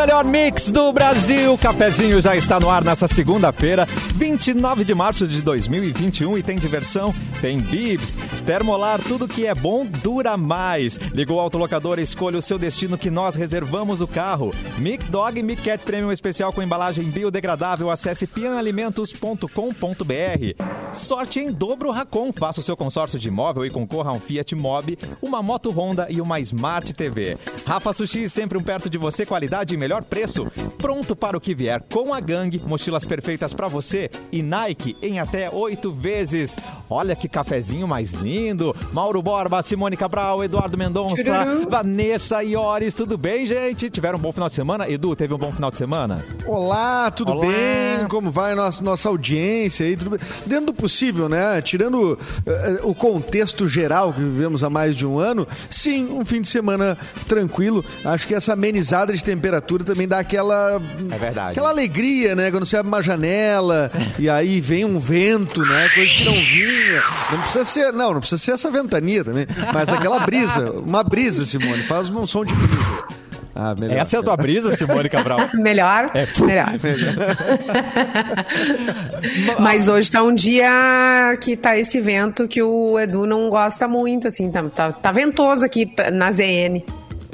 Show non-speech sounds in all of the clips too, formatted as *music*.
melhor mix do Brasil. O cafezinho já está no ar nessa segunda-feira, 29 de março de 2021 e tem diversão, tem bibs, termolar, tudo que é bom dura mais. Ligou o autolocador, escolha o seu destino que nós reservamos o carro. Mic Dog Mic Cat Premium especial com embalagem biodegradável. Acesse pianalimentos.com.br. Sorte em dobro Racon. Faça o seu consórcio de imóvel e concorra a um Fiat Mobi, uma moto Honda e uma Smart TV. Rafa Sushi, sempre um perto de você, qualidade e melhor preço. Pronto para o que vier com a gangue, mochilas perfeitas para você e Nike em até oito vezes. Olha que cafezinho mais lindo. Mauro Borba, Simone Cabral, Eduardo Mendonça, Tchururu. Vanessa Iores, tudo bem, gente? Tiveram um bom final de semana? Edu, teve um bom final de semana? Olá, tudo Olá. bem? Como vai a nossa, nossa audiência aí? Tudo bem? Dentro do possível, né? Tirando eh, o contexto geral que vivemos há mais de um ano, sim, um fim de semana tranquilo. Acho que essa amenizada de temperatura também dá aquela. É verdade. Aquela alegria, né? Quando você abre uma janela e aí vem um vento, né? Coisa que não vinha. Não precisa ser. Não, não precisa ser essa ventania também. Mas aquela brisa. Uma brisa, Simone. Faz um som de brisa. Ah, melhor. Essa é a tua brisa, Simone Cabral? *laughs* Melhor? É. Melhor. *laughs* *laughs* Mas hoje tá um dia que tá esse vento que o Edu não gosta muito, assim, tá, tá, tá ventoso aqui na ZN.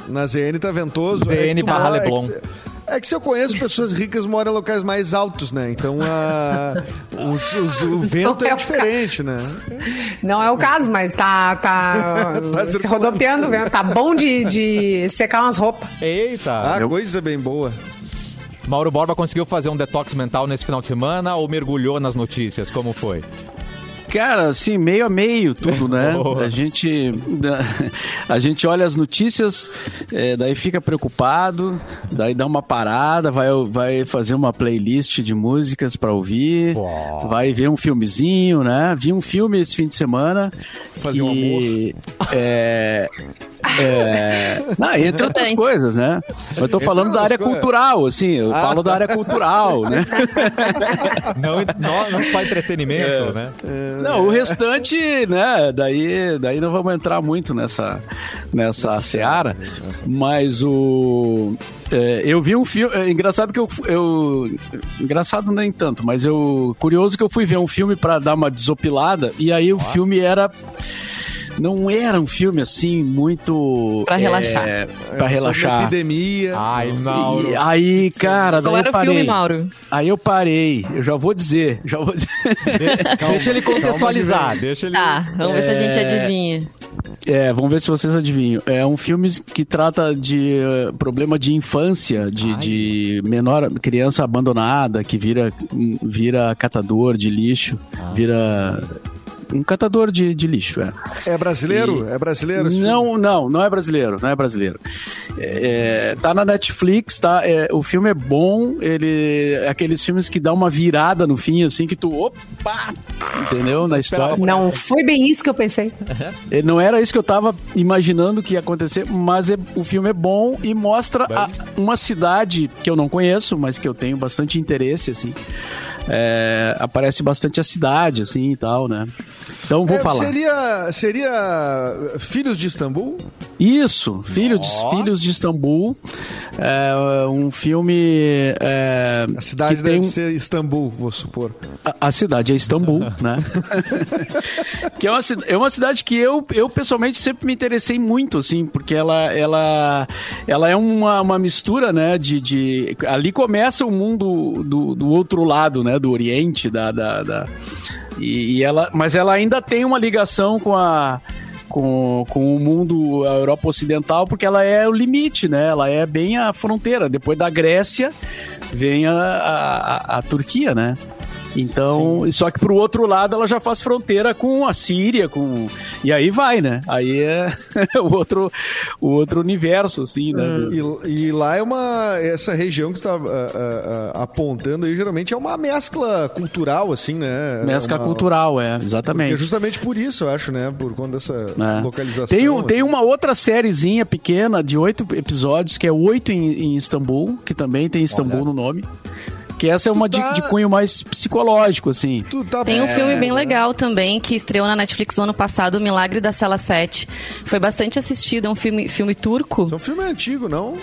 Na ZN tá ventoso. ZN que tu barra mora- Leblon. É que, é que se eu conheço pessoas ricas moram em locais mais altos, né? Então a, *laughs* os- os- o vento é é diferente, né? Não é o caso, mas tá, tá, *laughs* Tá se rodopiando o vento. Tá bom de, de secar umas roupas. Eita! Ah, coisa bem boa. Mauro Borba conseguiu fazer um detox mental nesse final de semana ou mergulhou nas notícias? Como foi? Cara, assim, meio a meio tudo, né? *laughs* Boa. A gente, a gente olha as notícias, é, daí fica preocupado, daí dá uma parada, vai, vai fazer uma playlist de músicas pra ouvir, vai ver um filmezinho, né? Vi um filme esse fim de semana. Fazer um que, É, *laughs* é, não, entre outras coisas, né? Eu tô falando da área cultural, assim, eu Ah, falo da tá. área cultural, né? *laughs* Não, não, não só entretenimento, né? Não, o restante, né? Daí, daí não vamos entrar muito nessa, nessa seara. Mas o. é, eu vi um filme. É engraçado que eu, eu. Engraçado nem tanto, mas eu. Curioso que eu fui ver um filme pra dar uma desopilada. E aí o filme era. Não era um filme assim muito. Pra relaxar. É, pra relaxar. epidemia. Ai, Mauro. E aí, cara, daí Qual era eu o parei. filme, Mauro? Aí eu parei. Eu já vou dizer. Já vou dizer. *laughs* deixa ele contextualizar, deixa ele... Tá, vamos ver se a gente É. adivinha. É, vamos ver se vocês adivinham. É um filme que trata de eh, problema de infância, de, de menor criança abandonada que vira, vira catador de lixo, vira um catador de, de lixo, é. É brasileiro? É brasileiro? Não, não, não é brasileiro, não é brasileiro. É, é, tá na Netflix, tá? é, o filme é bom, ele é aqueles filmes que dá uma virada no fim, assim, que tu, opa, entendeu? Na história. Não foi bem isso que eu pensei. É, Não era isso que eu tava imaginando que ia acontecer, mas é- o filme é bom e mostra a- uma cidade que eu não conheço, mas que eu tenho bastante interesse, assim. É, aparece bastante a cidade, assim, e tal, né? Então, vou É, falar. Seria, seria Filhos de Istambul? Isso, Filho de, Filhos de Istambul. É um filme... é, A cidade deve tem ser Istambul, vou supor. A, a cidade é Istambul, *laughs* né? *laughs* que é uma, é uma cidade que eu, eu pessoalmente sempre me interessei muito, assim, porque ela, ela, ela é uma, uma mistura, né? De, de ali começa o mundo do, do outro lado, né? Do Oriente, da, da, da- e, e ela, mas ela ainda tem uma ligação com a com, com o mundo, a Europa Ocidental, porque ela é o limite, né? Ela é bem a fronteira. Depois da Grécia vem a, a, a- Turquia, né? Então, só que pro outro lado ela já faz fronteira com a Síria, com e aí vai, né? Aí é *laughs* o outro o outro universo assim, né? E, e lá é uma. Essa região que você está apontando aí, geralmente é uma mescla cultural, assim, né? Mescla uma, cultural, é, Que é exatamente. justamente por isso, eu acho, né? Por conta dessa É. localização. Tem, um- tem assim. uma outra sériezinha pequena de oito episódios, que é oito em, em Istambul, que também tem Istambul no nome. Que essa é uma de, tá- de cunho mais psicológico, assim. Tu tá Tem um é, filme bem legal também, que estreou na Netflix no ano passado, O Milagre da Cela 7. Foi bastante assistido, é um filme, filme turco. É um filme antigo, não?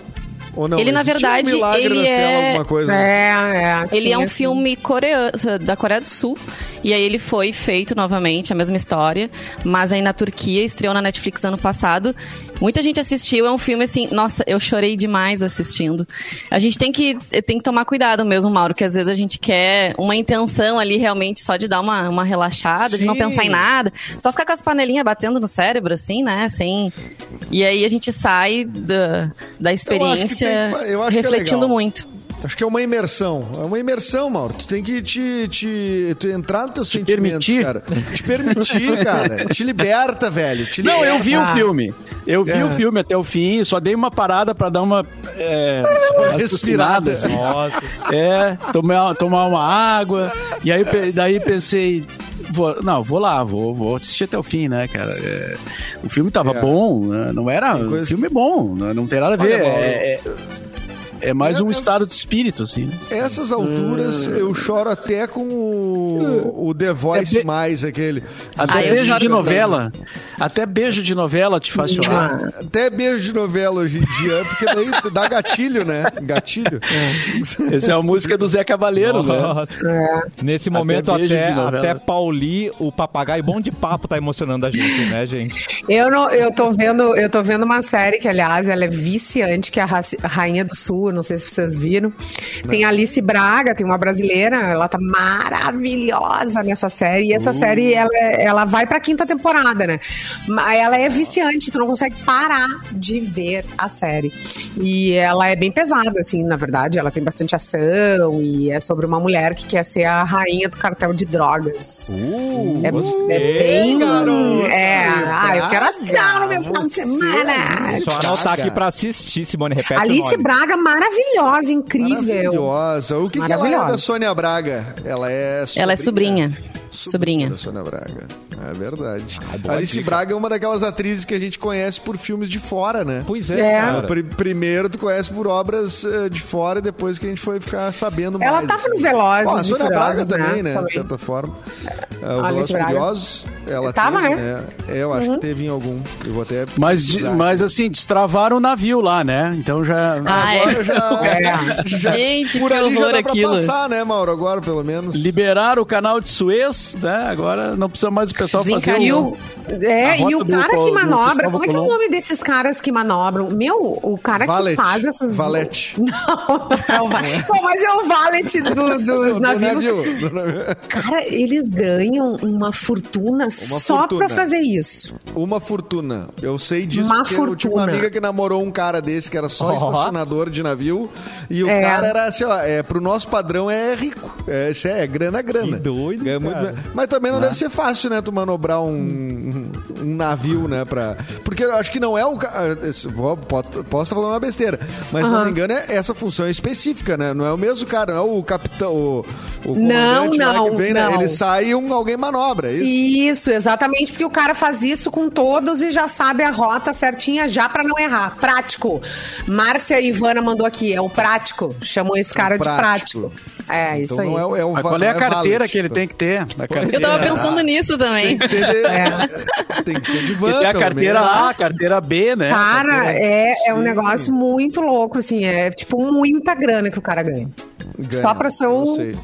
Ou não? Ele, na Existia verdade, um milagre ele da Cela, é- alguma coisa. É, é. Ele é um assim. filme coreano, da Coreia do Sul. E aí ele foi feito novamente, a mesma história. Mas aí na Turquia, estreou na Netflix ano passado. Muita gente assistiu, é um filme assim, nossa, eu chorei demais assistindo. A gente tem que, tem que tomar cuidado mesmo, Mauro, que às vezes a gente quer uma intenção ali realmente só de dar uma, uma relaxada, de não Sim. pensar em nada. Só ficar com as panelinhas batendo no cérebro, assim, né? Sem... E aí a gente sai da, da experiência tem que fa- eu que é refletindo legal. muito. Acho que é uma imersão. É uma imersão, Mauro. Tu tem que te, te, tu entrar nos teus sentimentos, permitir. cara. Te permitir, *laughs* cara. Te liberta, velho. Te Não, eu liberta. vi o Ah. filme. Eu vi É. o filme até o fim, só dei uma parada pra dar uma. É, respirada. assim. Nossa. É, tomar, tomar uma água. E aí daí pensei. Vou, não, vou lá, vou, vou assistir até o fim, né, cara? É, o filme tava É. bom, né? não era. Coisa- O filme é bom, não, não tem nada a ver. Olha, Mauro, é, é, é mais É, um é- estado de espírito, assim. Essas alturas eu choro até com o, o The Voice É be- mais, aquele. Até Ah, beijo de também. novela. Até beijo de novela te faz chorar. Até beijo de novela hoje em dia, porque daí dá gatilho, né? Gatilho. Essa é a música do Zé Cavaleiro, né? Nossa. Nesse momento, até, novela. até Pauli, o papagaio bom de papo, tá emocionando a gente, né, gente? Eu, não, eu, tô vendo, eu tô vendo uma série que, aliás, ela é viciante, que é a Ra- Rainha do Sul, não sei se vocês viram. Tem a Alice Braga, tem uma brasileira, ela tá maravilhosa nessa série. E essa Uh. série, ela, é- ela vai pra quinta temporada, né? Ela é viciante, tu não consegue parar de ver a série. E ela é bem pesada, assim, na verdade. Ela tem bastante ação e é sobre uma mulher que quer ser a rainha do cartel de drogas. Uh, É, gostei, é bem. garoto. É, ah, eu quero assar no meu final de semana. é Só anotar aqui pra assistir, Simone, repete Alice. Braga, maravilhosa, incrível. Maravilhosa. O que, que ela é Maravilhosa. da Sônia Braga? Ela é Ela é sobrinha. Sobrinha. da Sônia Braga. É verdade. Ah, Alice dica. Braga é uma daquelas atrizes que a gente conhece por filmes de fora, né? Pois é, É. cara. Pri- primeiro tu conhece por obras eh, de fora e depois que a gente foi ficar sabendo Ela mais. tava assim. no Velozes Bom, a Sônia Braga também, né? né? Também. De certa forma. É, o Alice Velozes. Furiosos, ela Tava, teve, né? É, eu acho que teve em algum. Eu vou até. Mas, de- mas assim, destravaram o navio lá, né? Então já. Ah, é. Agora já. *laughs* É. já- Gente, por que ali já dá pra aquilo. passar, né, Mauro? Agora, pelo menos. Liberaram o canal de Suez, né? Agora não precisa mais o pessoal fazer. E o... é, e o do cara Col- que do manobra, como é que é o nome desses caras que manobram? Meu, o cara Valete. que faz essas. Valete. *laughs* Não, não, vai. Pô, mas é o Valete do, dos Do navios. *laughs* navio. Do navio. Cara, eles ganham uma fortuna só fortuna. pra fazer isso. Uma fortuna. Eu sei disso Uma porque eu tinha uma fortuna. amiga que namorou um cara desse que era só Ó. estacionador de navio. E o É. cara era assim, ó, é, pro nosso padrão é rico. É, isso é, grana, grana. Que doido, Ganha muito cara. Mas também não deve ser fácil, né, tu manobrar um, um navio, né, pra... Porque eu acho que não é o... vou- Posso posso estar falando uma besteira, mas se não me engano, é essa função é específica, né? Não é o mesmo cara, não é o capitão, o, o Não, comandante lá não, que vem, né? não. Ele sai e um, alguém manobra, é isso? Isso, exatamente, porque o cara faz isso com todos e já sabe a rota certinha já pra não errar. Prático. Márcia Ivana mandou aqui, é o prático. Chamou esse cara de prático. prático. É, isso Então aí. não é, é o qual é a não carteira que ele então. tem que ter? A carteira, Eu tava pensando nisso também. Tem que ter, É. tem que ter de van, Tem a carteira. A, a carteira B, né? Cara, é, é um negócio muito louco, assim, é tipo muita grana que o cara ganha. Ganha, Só pra ser o, sei.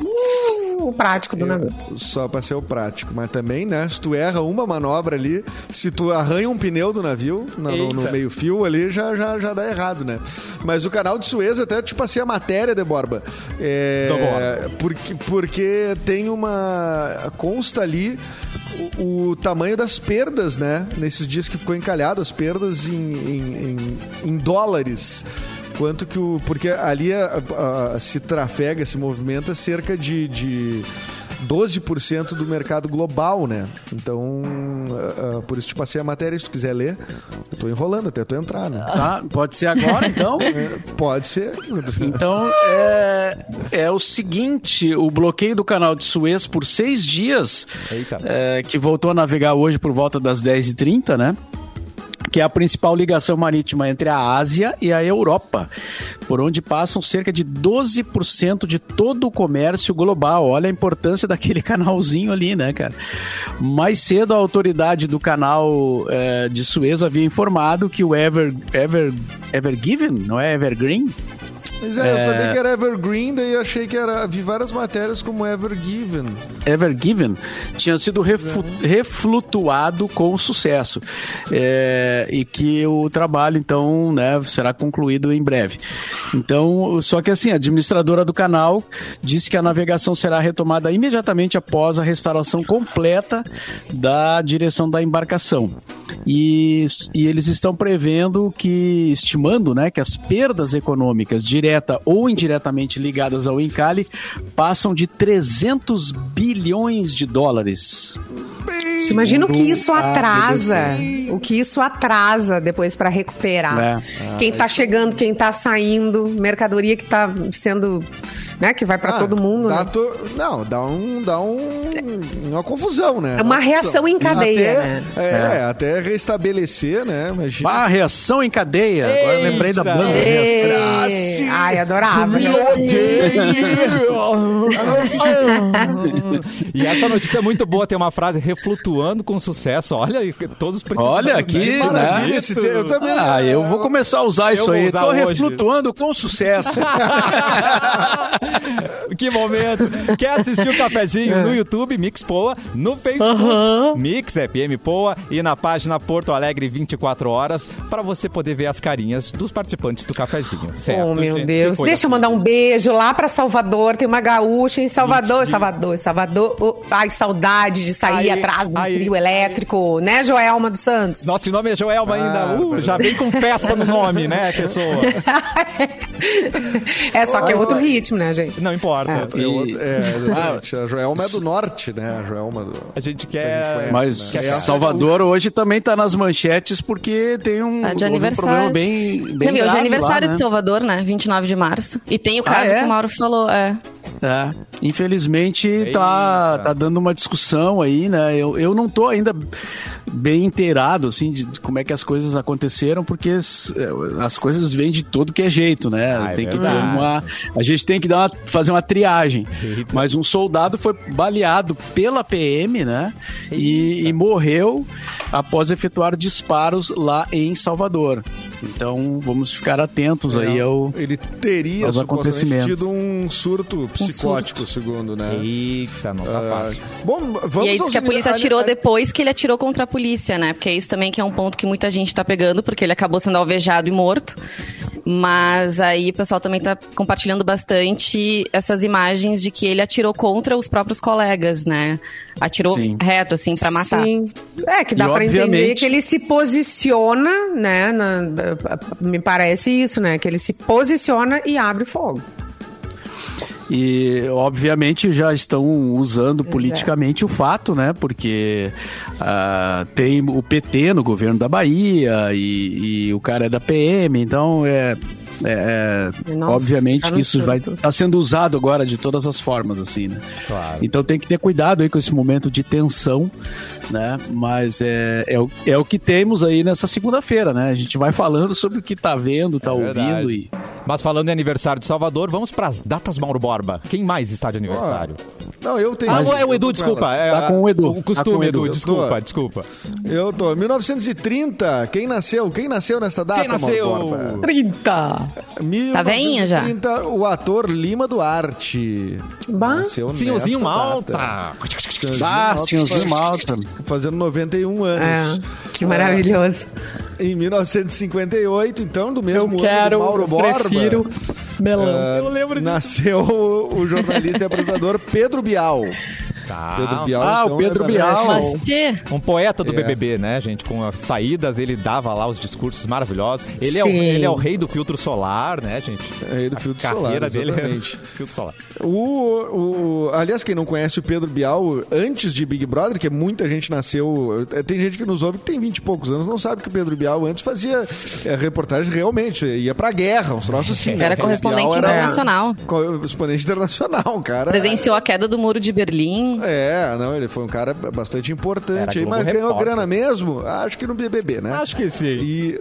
O prático do navio. Só pra ser o prático. Mas também, né? Se tu erra uma manobra ali, se tu arranha um pneu do navio no, no- no Eita. meio fio ali, já, já, já dá errado, né? Mas o canal de Suez, até tipo assim, a matéria, de Borba. É, Deborba. porque, porque tem uma. consta ali o, o tamanho das perdas, né? Nesses dias que ficou encalhado, as perdas em, em, em- em dólares. Quanto que o. Porque ali a- a- se trafega, se movimenta cerca de. de 12% do mercado global, né? Então, ah, ah, por isso te passei a matéria, se tu quiser ler. Eu tô enrolando até tu entrar, né? Tá, pode ser agora, então? *laughs* É, Pode ser. Então, é, é o seguinte, o bloqueio do canal de Suez por seis dias, Eita. é, que voltou a navegar hoje por volta das 10h30, né? Que é a principal ligação marítima entre a Ásia e a Europa, por onde passam cerca de 12% de todo o comércio global. Olha a importância *laughs* daquele canalzinho ali, né, cara? Mais cedo, a autoridade do canal eh, de Suez havia informado que o Ever, Ever, Ever Given, não é Evergreen? Mas é, eu sabia que era Evergreen, daí achei que era. Vi várias matérias como Evergiven. Ever Given tinha sido refu- reflutuado com sucesso É, e que o trabalho então né, será concluído em breve. Então, só que assim, a administradora do canal disse que a navegação será retomada imediatamente após a restauração completa da direção da embarcação. E, e eles estão prevendo que, estimando né, que as perdas econômicas, direta ou indiretamente ligadas ao encalhe, passam de 300 bilhões de dólares. Imagina o que isso atrasa. O que isso atrasa depois para recuperar. É. Quem tá chegando, quem tá saindo, mercadoria que tá sendo. Né, que vai para Ah, todo mundo. dá né? to- Não, dá um. Dá um. Uma confusão, né? É uma reação em cadeia, Até, né? É, até restabelecer, né? Imagina. Ah, reação em cadeia. Agora eu lembrei da Eita. banda. Ei, Graça. Ai, adorava. Me né? E essa notícia é muito boa, tem uma frase reflutuando com sucesso. Olha, todos precisam. Olha aqui, Que né? maravilha esse te- Eu também. Ah, eu vou começar a usar isso vou aí. usar Tô hoje. reflutuando com sucesso. *laughs* *laughs* que momento. Quer assistir o cafezinho no YouTube, Mix Poa, no Facebook, Mix FM Poa e na página Porto Alegre 24 horas, para você poder ver as carinhas dos participantes do cafezinho. Certo? Oh, meu? Deus. Deixa eu mandar um beijo lá pra Salvador. Tem uma gaúcha em Salvador. Salvador, Salvador. Oh, ai, saudade de sair Aí, atrás do aí. trio elétrico. Né, Joelma dos Santos? Nosso nome é Joelma ainda. Ah, Uh, já vem com festa no nome, né, pessoa? *laughs* é só que é outro ritmo, né, gente? Não importa. É, E- outra- é, exatamente. a Joelma é do norte, né? A Joelma do. A gente Que a gente quer. conhece. Mas né? É, Salvador hoje também tá nas manchetes porque tem um, Tá de houve um aniversário. problema bem, bem Não, hoje é aniversário lá, de né? Salvador, né? 29 de março. E tem o Ah, caso é? que o Mauro falou, é. É, infelizmente tá, Eita. tá dando uma discussão aí, né? Eu, eu não tô ainda bem inteirado, assim, de, de como é que as coisas aconteceram, porque as, eh, as coisas vêm de todo que é jeito, né? Ah, é tem que ter verdade. uma, a gente tem que dar uma- fazer uma triagem. Eita. Mas um soldado foi baleado pela PM, né? E, e morreu após efetuar disparos lá em Salvador. Então vamos ficar atentos aí ao. Ele teria aos acontecimentos. tido um surto psicótico, segundo, né? Eita, não tá Ah, fácil. bom, vamos e aí diz que a polícia atirou depois que ele atirou contra a polícia, né? Porque isso também que é um ponto que muita gente tá pegando, porque ele acabou sendo alvejado e morto. Mas aí o pessoal também tá compartilhando bastante essas imagens de que ele atirou contra os próprios colegas, né? Atirou Sim. reto, assim, pra matar. Sim. É, que dá E, pra entender que ele se posiciona, né? na- me parece isso, né? Que ele se posiciona e abre fogo. E, obviamente, já estão usando politicamente o fato, né? Porque ah, tem o PT no governo da Bahia e, e o cara é da PM, então é. é- é, Nossa, obviamente tá que isso vai surto. estar sendo usado agora de todas as formas, assim, né? Claro. Então tem que ter cuidado aí com esse momento de tensão, né? Mas é, é, o, é o que temos aí nessa segunda-feira, né? A gente vai falando sobre o que tá vendo, tá É verdade. ouvindo e. Mas falando em aniversário de Salvador, vamos pras datas Mauro Borba. Quem mais está de aniversário? Não, eu tenho. ah, eu é o Edu, desculpa. É, Tá com o Edu. O Tá costume, com o Edu. Edu, Eu desculpa, tô. desculpa. Eu tô. 1930. Quem nasceu? Quem nasceu nesta data, Quem nasceu? Mauro Borba? 30. Tá veinha já? 1930, O ator Lima Duarte. Bah. Nesta Malta. data. Senhorzinho Ah, Malta, senhorzinho Malta. Fazendo 91 É, anos. que maravilhoso. Em 1958, então, do mesmo Eu ano quero, do Mauro Borba. prefiro melão. ah, Eu lembro disso. Nasceu o, o jornalista e apresentador Pedro Bial. Tá. Pedro Bial, Ah, o então, Pedro né, Bial. Mas, Um poeta do É. BBB, né, gente? Com as saídas, ele dava lá os discursos maravilhosos. Ele, é o, Sim. ele é o rei do filtro solar, né, gente? Rei do A filtro carreira solar, dele exatamente. é *laughs* filtro solar. O, o, aliás, quem não conhece o Pedro Bial, antes de Big Brother, que muita gente nasceu. eh, Tem gente que nos ouve que tem 20 e poucos anos, não sabe que o Pedro Bial antes fazia eh, reportagem realmente, ia pra guerra, uns troços assim. né? era O correspondente Bial era internacional. Correspondente internacional, cara. Presenciou a queda do muro de Berlim. É, não, ele foi um cara bastante importante aí, mas ganhou Repórter. grana mesmo? Acho que no BBB, né? Acho que sim. E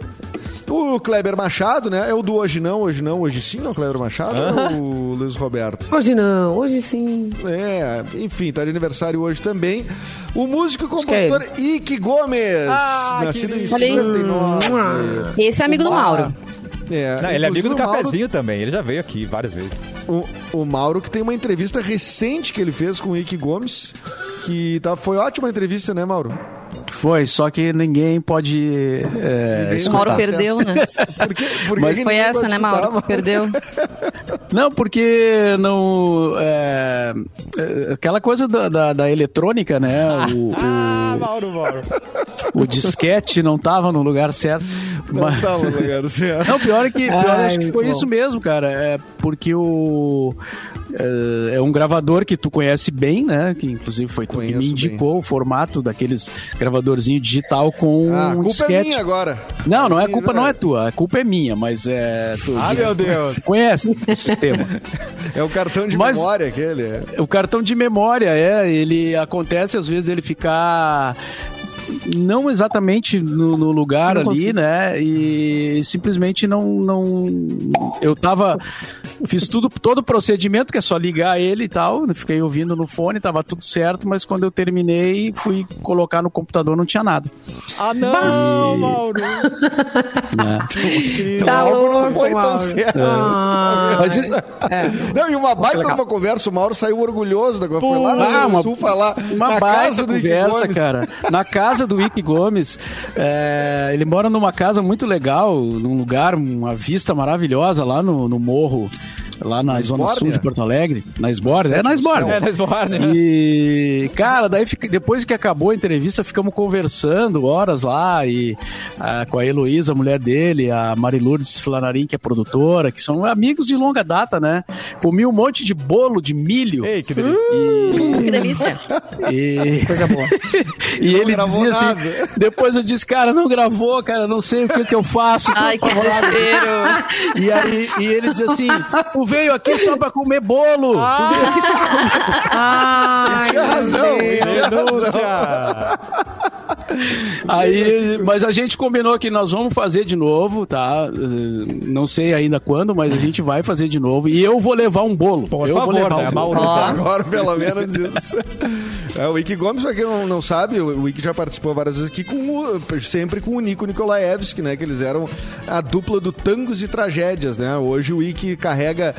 o Kleber Machado, né? É o do Hoje Não, Hoje Não, Hoje Sim, não, Kleber Machado? Ou é o Luiz Roberto? Hoje não, hoje sim. É, enfim, tá de aniversário hoje também. O músico e é compositor Ike Gomes, Ah, nascido em querido. Olha aí. 59. Esse é amigo do Mauro. É, Não, ele é amigo do inclusive o Mauro- cafezinho também. Ele já veio aqui várias vezes. O, o Mauro, que tem uma entrevista recente que ele fez com o Ike Gomes, que tá, foi ótima a entrevista, né, Mauro? Foi, só que ninguém pode é, Ninguém escutar. Mauro perdeu, né? Por que, por que Mas Foi essa, né, escutar, Mauro? Perdeu. *laughs* Não, porque não. é, é, aquela coisa da, da, da eletrônica, né? O, Ah, Mauro, Mauro. o, o disquete não tava no lugar certo. Não mas- tá no lugar certo. Não, pior é que, pior Ai, acho que foi muito isso bom. mesmo, cara. É porque o. É, é um gravador que tu conhece bem, né? Que inclusive foi tu que Conheço me indicou o formato daqueles gravadorzinho digital com Ah, a culpa é disquete. minha agora. Não, não é Ih, culpa, não é velho. tua. A culpa é minha, mas é. Tu, Ah, meu Deus. *laughs* Conhece o sistema. É o cartão de Mas- memória aquele. é. O cartão de memória, é, ele acontece às vezes ele ficar não exatamente no, no lugar Não ali, consigo. né? E simplesmente não, não. Eu tava. Fiz tudo, todo o procedimento, que é só ligar ele e tal. Fiquei ouvindo no fone, tava tudo certo, mas quando eu terminei, fui colocar no computador, não tinha nada. Ah, não, E- Mauro. *laughs* né? Então Tá algo não foi tão Mauro. certo. Ah, *laughs* Mas, Não, e uma baita de uma conversa, o Mauro saiu orgulhoso da Foi lá no Ah, uma- Sul falar Uma na baita casa do conversa, Gomes. cara. Na casa do Ike Gomes. É, ele mora numa casa muito legal, num lugar, uma vista maravilhosa lá no, no morro, lá na, Na zona Esbórnia? sul de Porto Alegre. Na Esbórnia, é na Esbórnia. É, na Esborne, né? E, cara, daí depois que acabou a entrevista, ficamos conversando horas lá e ah, com a Heloísa, a mulher dele, a Marilourdes Flanarim, que é produtora, que são amigos de longa data, né? Comi um monte de bolo de milho. Ei, que delícia. Hum, que delícia. *laughs* E, Coisa boa. *laughs* e ele dizia assim, nada. *laughs* depois eu disse, cara, não gravou, cara, não sei o que, que eu faço. Ai, que apavorado." desespero. E aí e ele dizia assim, tu veio aqui só pra comer bolo. Tu veio aqui só pra comer *laughs* Ai, Tinha razão. Aí, mas a gente combinou que nós vamos fazer de novo, tá? Não sei ainda quando, mas a gente vai fazer de novo. E eu vou levar um bolo. Por eu favor, vou levar né, um bolo. Mauro? Ó. Agora, pelo menos isso. É, o Ike Gomes, pra quem não, não sabe, o Ike já participou várias vezes aqui, com o- sempre com o Nico Nikolaevski, né? Que eles eram a dupla do Tangos e Tragédias, né? Hoje o Ike carrega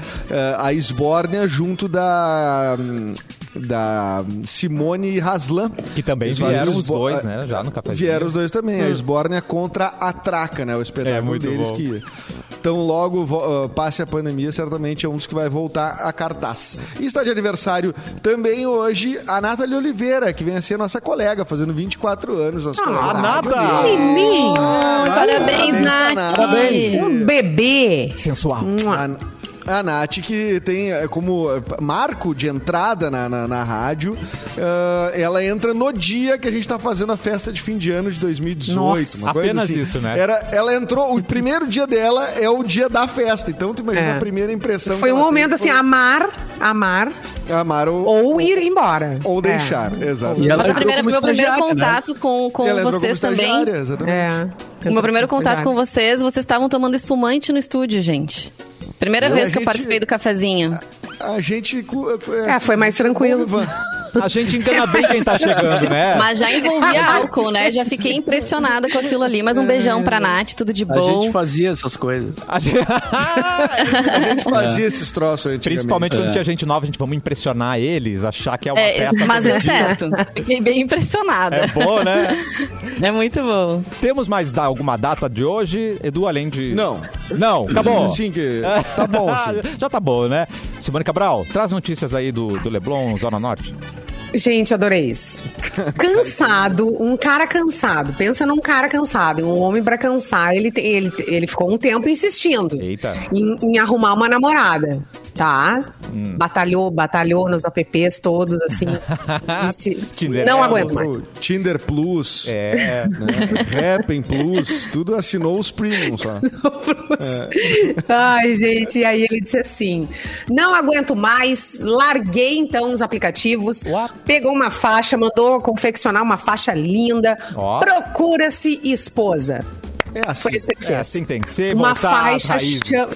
a Esbórnia junto da... hum, Da Simone Haslan. Que também vieram os dois, né? Já no cafezinho. Vieram os dois também. A Esbórnia contra a Traca, né? O É, espetáculo muito deles bom. que tão logo ah, passe a pandemia, certamente é um dos que vai voltar a cartaz. E está de aniversário também hoje a Nathalie Oliveira, que vem a ser nossa colega, fazendo 24 anos. Nossa colega a da Rádio Nata! Parabéns, Nath. Parabéns. um bebê. Sensual. A, a Nath, que tem eh, como eh, marco de entrada na, na, na rádio, ah, ela entra no dia que a gente está fazendo a festa de fim de ano de 2018. Nossa, uma coisa apenas assim. isso, né? Era, ela entrou, o primeiro dia dela é o dia da festa, então tu imagina É. a primeira impressão. Foi que um momento teve assim, amar, amar foi amar ou, ou ir embora. ou É. deixar, exato. E ela Mas a entrou primeira, meu primeiro né? contato com, com entrou vocês também. exatamente. É. O meu primeiro contato com vocês, vocês estavam tomando espumante no estúdio, gente. Primeira É, vez a que eu gente- participei do cafezinho. A gente... cu- É, foi mais tranquilo. *laughs* A gente engana bem quem tá chegando, né? Mas já envolvia álcool, né? Já fiquei impressionada com aquilo ali. Mas um beijão pra Nath, tudo de A bom. gente fazia essas coisas. A gente- *laughs* A gente fazia esses troços antigamente. Principalmente quando tinha gente nova, a gente vamos impressionar eles, achar que é uma É, festa. mas deu certo. Fiquei bem impressionada. É bom, né? *laughs* É muito bom. Temos mais da- alguma data de hoje, Edu, além de. Não. Não, acabou. Sim, que... Tá bom, *laughs* sim. Já tá bom, né? Simone Cabral, traz notícias aí do, do Leblon, Zona Norte. Gente, adorei isso. *laughs* Cansado, um cara cansado. Pensa num cara cansado, um homem pra cansar. Ele, ele, ele ficou um tempo insistindo Eita. em, em arrumar uma namorada. Tá? Hum. Batalhou, batalhou nos apps todos, assim. *laughs* Disse, Tinder não é aguento mais. Tinder Plus, É. *laughs* né? Happn Plus, tudo assinou os premium só. *laughs* Ai, gente, e aí ele disse assim: não aguento mais, larguei então os aplicativos, Uau. pegou uma faixa, mandou confeccionar uma faixa linda, Ó. procura-se esposa. É assim. Foi isso que ele É fez. assim tem que ser, uma faixa chama-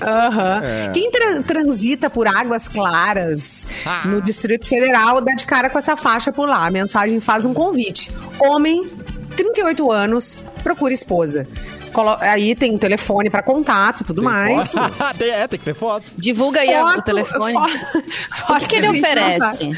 Aham. É. Quem tra- transita por águas claras Ah. no Distrito Federal dá de cara com essa faixa por lá. A mensagem faz um convite. Homem, 38 anos, procura esposa. Colo- Aí tem um telefone para contato e tudo mais. Foto? *laughs* Tem- é, tem que ter foto. Divulga aí o Foto- telefone. fo- O que, que ele oferece?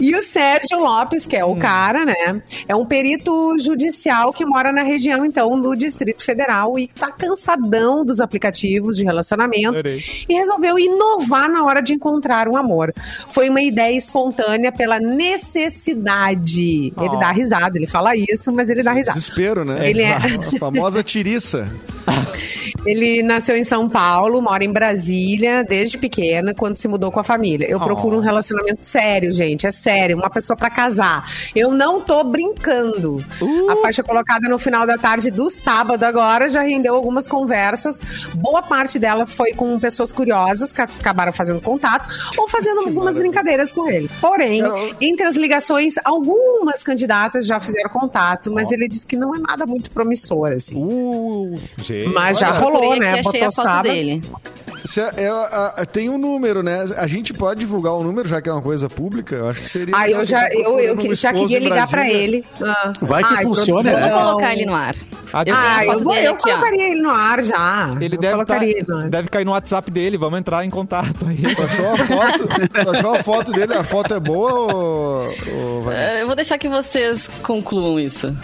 E o Sérgio Lopes, que é Hum. o cara, né? É um perito judicial que mora na região, então, do Distrito Federal e tá cansadão dos aplicativos de relacionamento Adorei. e resolveu inovar na hora de encontrar um amor. Foi uma ideia espontânea pela necessidade. Ele Oh. dá risada, ele fala isso, mas ele dá risada. Desespero, né? Ele é- *laughs* A famosa tiriça criança *laughs* Ele nasceu em São Paulo, mora em Brasília desde pequena, quando se mudou com a família. Eu procuro um relacionamento sério, gente, é sério, uma pessoa pra casar. Eu não tô brincando. A faixa colocada no final da tarde do sábado agora já rendeu algumas conversas. Boa parte dela foi com pessoas curiosas que acabaram fazendo contato ou fazendo *laughs* algumas brincadeiras com ele. Porém, entre as ligações, algumas candidatas já fizeram contato, mas ele disse que não é nada muito promissor, assim. Uh, gente. Mas já olha, rolou, né? Botou a foto sábado. dele. Se é- é- a- tem um número, né? A gente pode divulgar o número, já que é uma coisa pública? Eu acho que seria. Ah, eu já, Tá eu, eu um já queria ligar pra ele. Ah. Vai que Ai, funciona, né? Vou colocar ele no ar. Ah, Eu Ah, eu, vou, dele eu aqui, ó. colocaria ele no ar já. Ele eu deve, tá, deve cair no WhatsApp dele. Vamos entrar em contato aí. Achou a foto? achou a foto dele? A foto é boa ou. ou vai- Eu vou deixar que vocês concluam isso.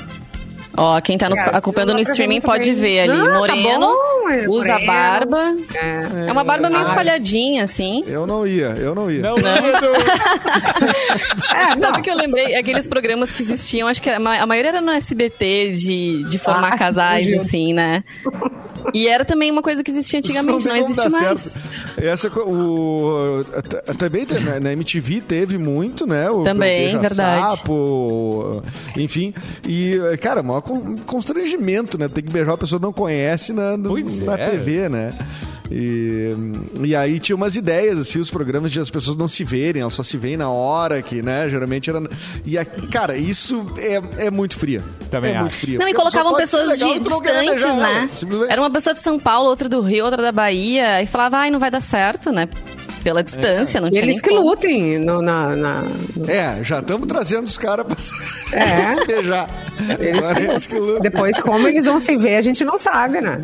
Ó, quem tá nos É, acompanhando no não streaming pode bem. ver ali. Não, tá Moreno, bom, é usa moreno. barba. É. É uma barba meio Ah. falhadinha, assim. Eu não ia, eu não ia. Não, não. *laughs* É, não. Sabe o que eu lembrei? Aqueles programas que existiam, acho que a ma- a maioria era no SBT de, de formar Ah, casais, fugiu. assim, né? E era também uma coisa que existia antigamente, não, como existe mais. certo. Essa, o, também né, na MTV teve muito, né? O Também, verdade. Sapo, enfim. E, cara, maior con- constrangimento, né? Tem que beijar uma pessoa que não conhece na, Pois na é. TV, né? E, e aí tinha umas ideias, assim, os programas de as pessoas não se verem, elas só se veem na hora que, né? Geralmente era. E, a, cara, isso é, é muito fria. Também é acho. muito fria. Não, e colocavam pessoas legal de- distantes, ela, né? Era uma pessoa de São Paulo, outra do Rio, outra da Bahia, e falava, ai, não vai dar certo, né? Pela distância, não E tinha eles que como. lutem no, na, na- no- É, já estamos trazendo os caras pra se É. *laughs* se beijar. Eles eles que lutam. Depois, como eles vão se ver, a gente não sabe, né?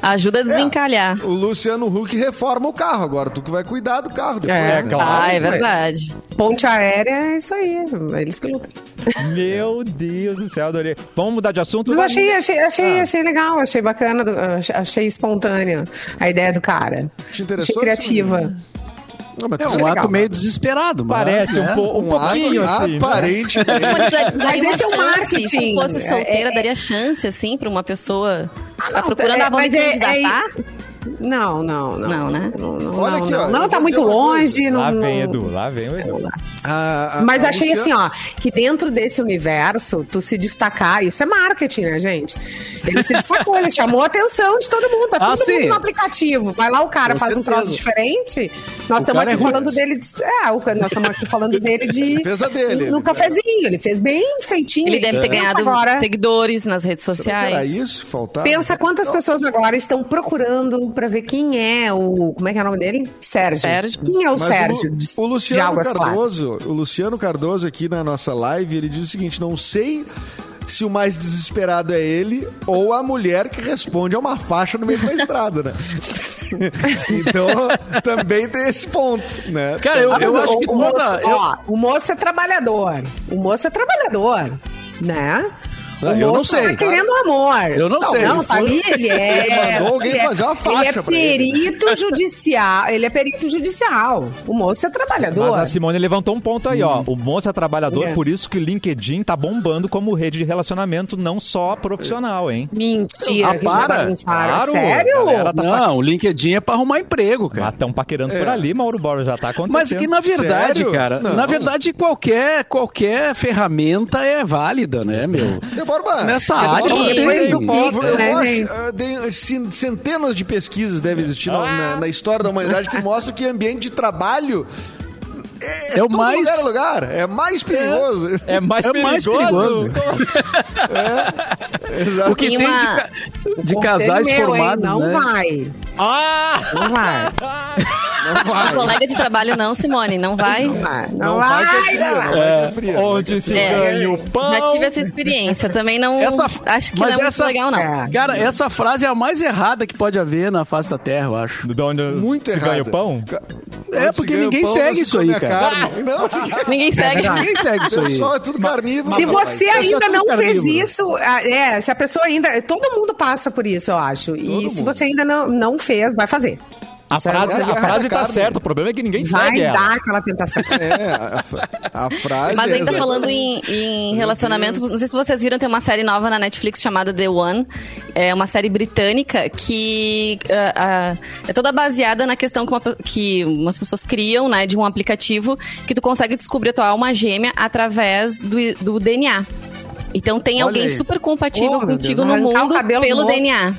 Ajuda a desencalhar. O Luciano Huck reforma o carro agora. Tu que vai cuidar do carro depois. É, né? claro. Ah, é foi. verdade. Ponte aérea é isso aí. Eles que lutam. Meu Deus do céu, adorei. Vamos mudar de assunto? Mas eu achei, achei, achei, Ah. achei legal, achei bacana, achei espontânea a ideia do cara. Te interessou Achei criativa. Não, mas É tu- um legal, ato meio né? desesperado, mas, Parece um, né? po- um um pouquinho ato assim. né? aparente. Mas daria Mas uma esse é o chance, marketing. Se fosse solteira, É, é- daria chance, assim, pra uma pessoa. tá não, procurando, é, ah, vamos mas me é- candidatar? Não, não, não. Não, né? Não, não, Olha não, aqui, não. ó, Não, tá muito longe. Lá não, vem não- Edu, lá vem o Edu. A- a- Mas a achei Luciana- assim, ó, que dentro desse universo, tu se destacar, isso é marketing, né, gente? Ele se destacou, ele chamou a atenção de todo mundo, tá Ah, todo sim. mundo no aplicativo. Vai lá, o cara Com faz um troço diferente. Nós estamos cara aqui é falando ruim. dele de. É, o- nós estamos aqui falando dele de. Fez a dele, No cafezinho, ele fez bem feitinho. Ele deve ter ganhado agora. seguidores nas redes que Era sociais. isso? Faltava? Pensa quantas pessoas agora estão procurando pra ver quem é o. Como é que é o nome dele? Sérgio. Sérgio. Quem é o Mas Sérgio? O, o Luciano Claras? Cardoso, o Luciano Cardoso aqui na nossa live, ele diz o seguinte: não sei se o mais desesperado é ele ou a mulher que responde a uma faixa no meio uma estrada, né? *laughs* então, também tem esse ponto, né? Cara, eu, Ah, eu o- acho que o, moço, eu- ó, o moço é trabalhador. O moço é trabalhador, né? O eu não moço sei. Tá querendo amor. Eu não sei. Não, Ele tá ali, ele é. Ele mandou alguém é- fazer uma faixa Ele é pra ele. perito *laughs* judicial. Ele é perito judicial. O moço é trabalhador. Mas a Simone levantou um ponto aí, ó. O moço é trabalhador, É. por isso que o LinkedIn tá bombando como rede de relacionamento, não só profissional, hein? Mentira, Ah, para. Claro, Sério? tá Não, o LinkedIn é pra arrumar emprego, cara. Mas estão paquerando por ali, Mauro Borba, já tá acontecendo. Mas que na verdade, Sério? cara, Não. na verdade qualquer qualquer ferramenta é válida, né, meu? De Borba, Nessa área depois do eu né, ah, cen- centenas de pesquisas devem existir na, na- na história da humanidade que mostram que ambiente de trabalho é, É o todo mais- lugar é lugar, é mais perigoso. É mais É perigoso. mais perigoso. *laughs* Exato. O que Tem de, ca- de casais meu, hein? formados, Não né? vai. Ah! Não vai. Não vai. Colega de trabalho não, Simone, não vai? Não vai. Não, Não vai. vai que é fria, não vai. é fria. Onde se É. ganha o pão. Já tive essa experiência. Também não. Essa- acho que mas não é muito essa- legal, não. É. Cara, essa frase é a mais errada que pode haver na face da Terra, eu acho. De onde Muito se errado. ganha o pão? É, porque ninguém pão, segue isso aí, cara. Carne. Não, *laughs* Ninguém segue. Ninguém segue isso aí. pessoal é tudo carnívoro. Se você é ainda não fez isso, ah, é, se a pessoa ainda. Todo mundo passa por isso, eu acho. e se você ainda não, não fez, vai fazer. A é- frase, a frase tá certa, o problema é que ninguém Vai segue ela. dar aquela tentação. É, a, a frase Mas é ainda exatamente- falando em, em relacionamento, não sei se vocês viram, tem uma série nova na Netflix chamada The One. É uma série britânica que ah, ah, é toda baseada na questão que, uma que umas pessoas criam, né, de um aplicativo que tu consegue descobrir a tua alma gêmea através do, do DNA. Então tem Olha alguém aí. super compatível Oh, contigo Deus, no mundo pelo moço. DNA.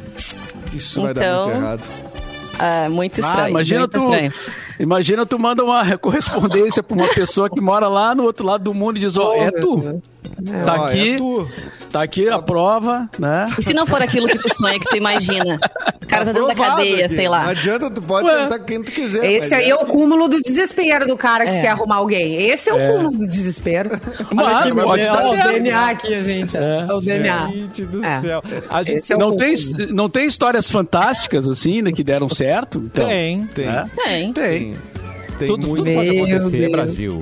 Isso vai dar Então- muito errado. Ah, muito estranho. Ah, imagina muito tu, estranho. imagina tu manda uma correspondência pra uma pessoa que mora lá no outro lado do mundo e diz, ó, Oh, é tu. Tá Ó, aqui, é tu. Tá aqui a prova, né? E se não for aquilo que tu sonha, que tu imagina? O cara tá dentro da cadeia, aqui. sei Não lá. adianta, tu pode Ué. tentar quem tu quiser. Esse aí é o cúmulo do desespero do cara que É. quer arrumar alguém. Esse é o cúmulo do desespero. Mas aqui, pode certo. o DNA aqui, gente. É, o DNA. Gente do É. céu. A gente Esse é o Não cúmulo. tem, não tem histórias fantásticas, assim, né, que deram certo? Então, tem. Tem. né? Tem. Tem. Tem Tudo, muito. tudo pode acontecer, Deus. Brasil.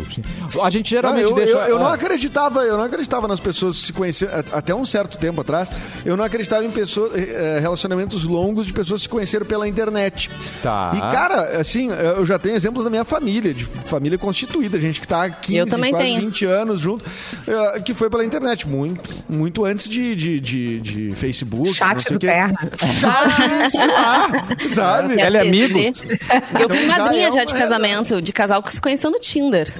A gente Não, geralmente eu, deixa... eu, eu não acreditava, eu não acreditava nas pessoas se conhecerem até um certo tempo atrás. Eu não acreditava em pessoas, eh, relacionamentos longos de pessoas que se conheceram pela internet. Tá. E cara, assim, eu já tenho exemplos da minha família, de família constituída, gente que tá há 15, Eu também quase tenho. 20 anos junto, eh, que foi pela internet, muito, muito antes de, de, de, de Facebook. não Chat do quê. Terra. Chat, sei lá, sabe? Ela é amigos? ver? Eu fui Então já madrinha é já de uma casamento, de casal que se conheceu no Tinder.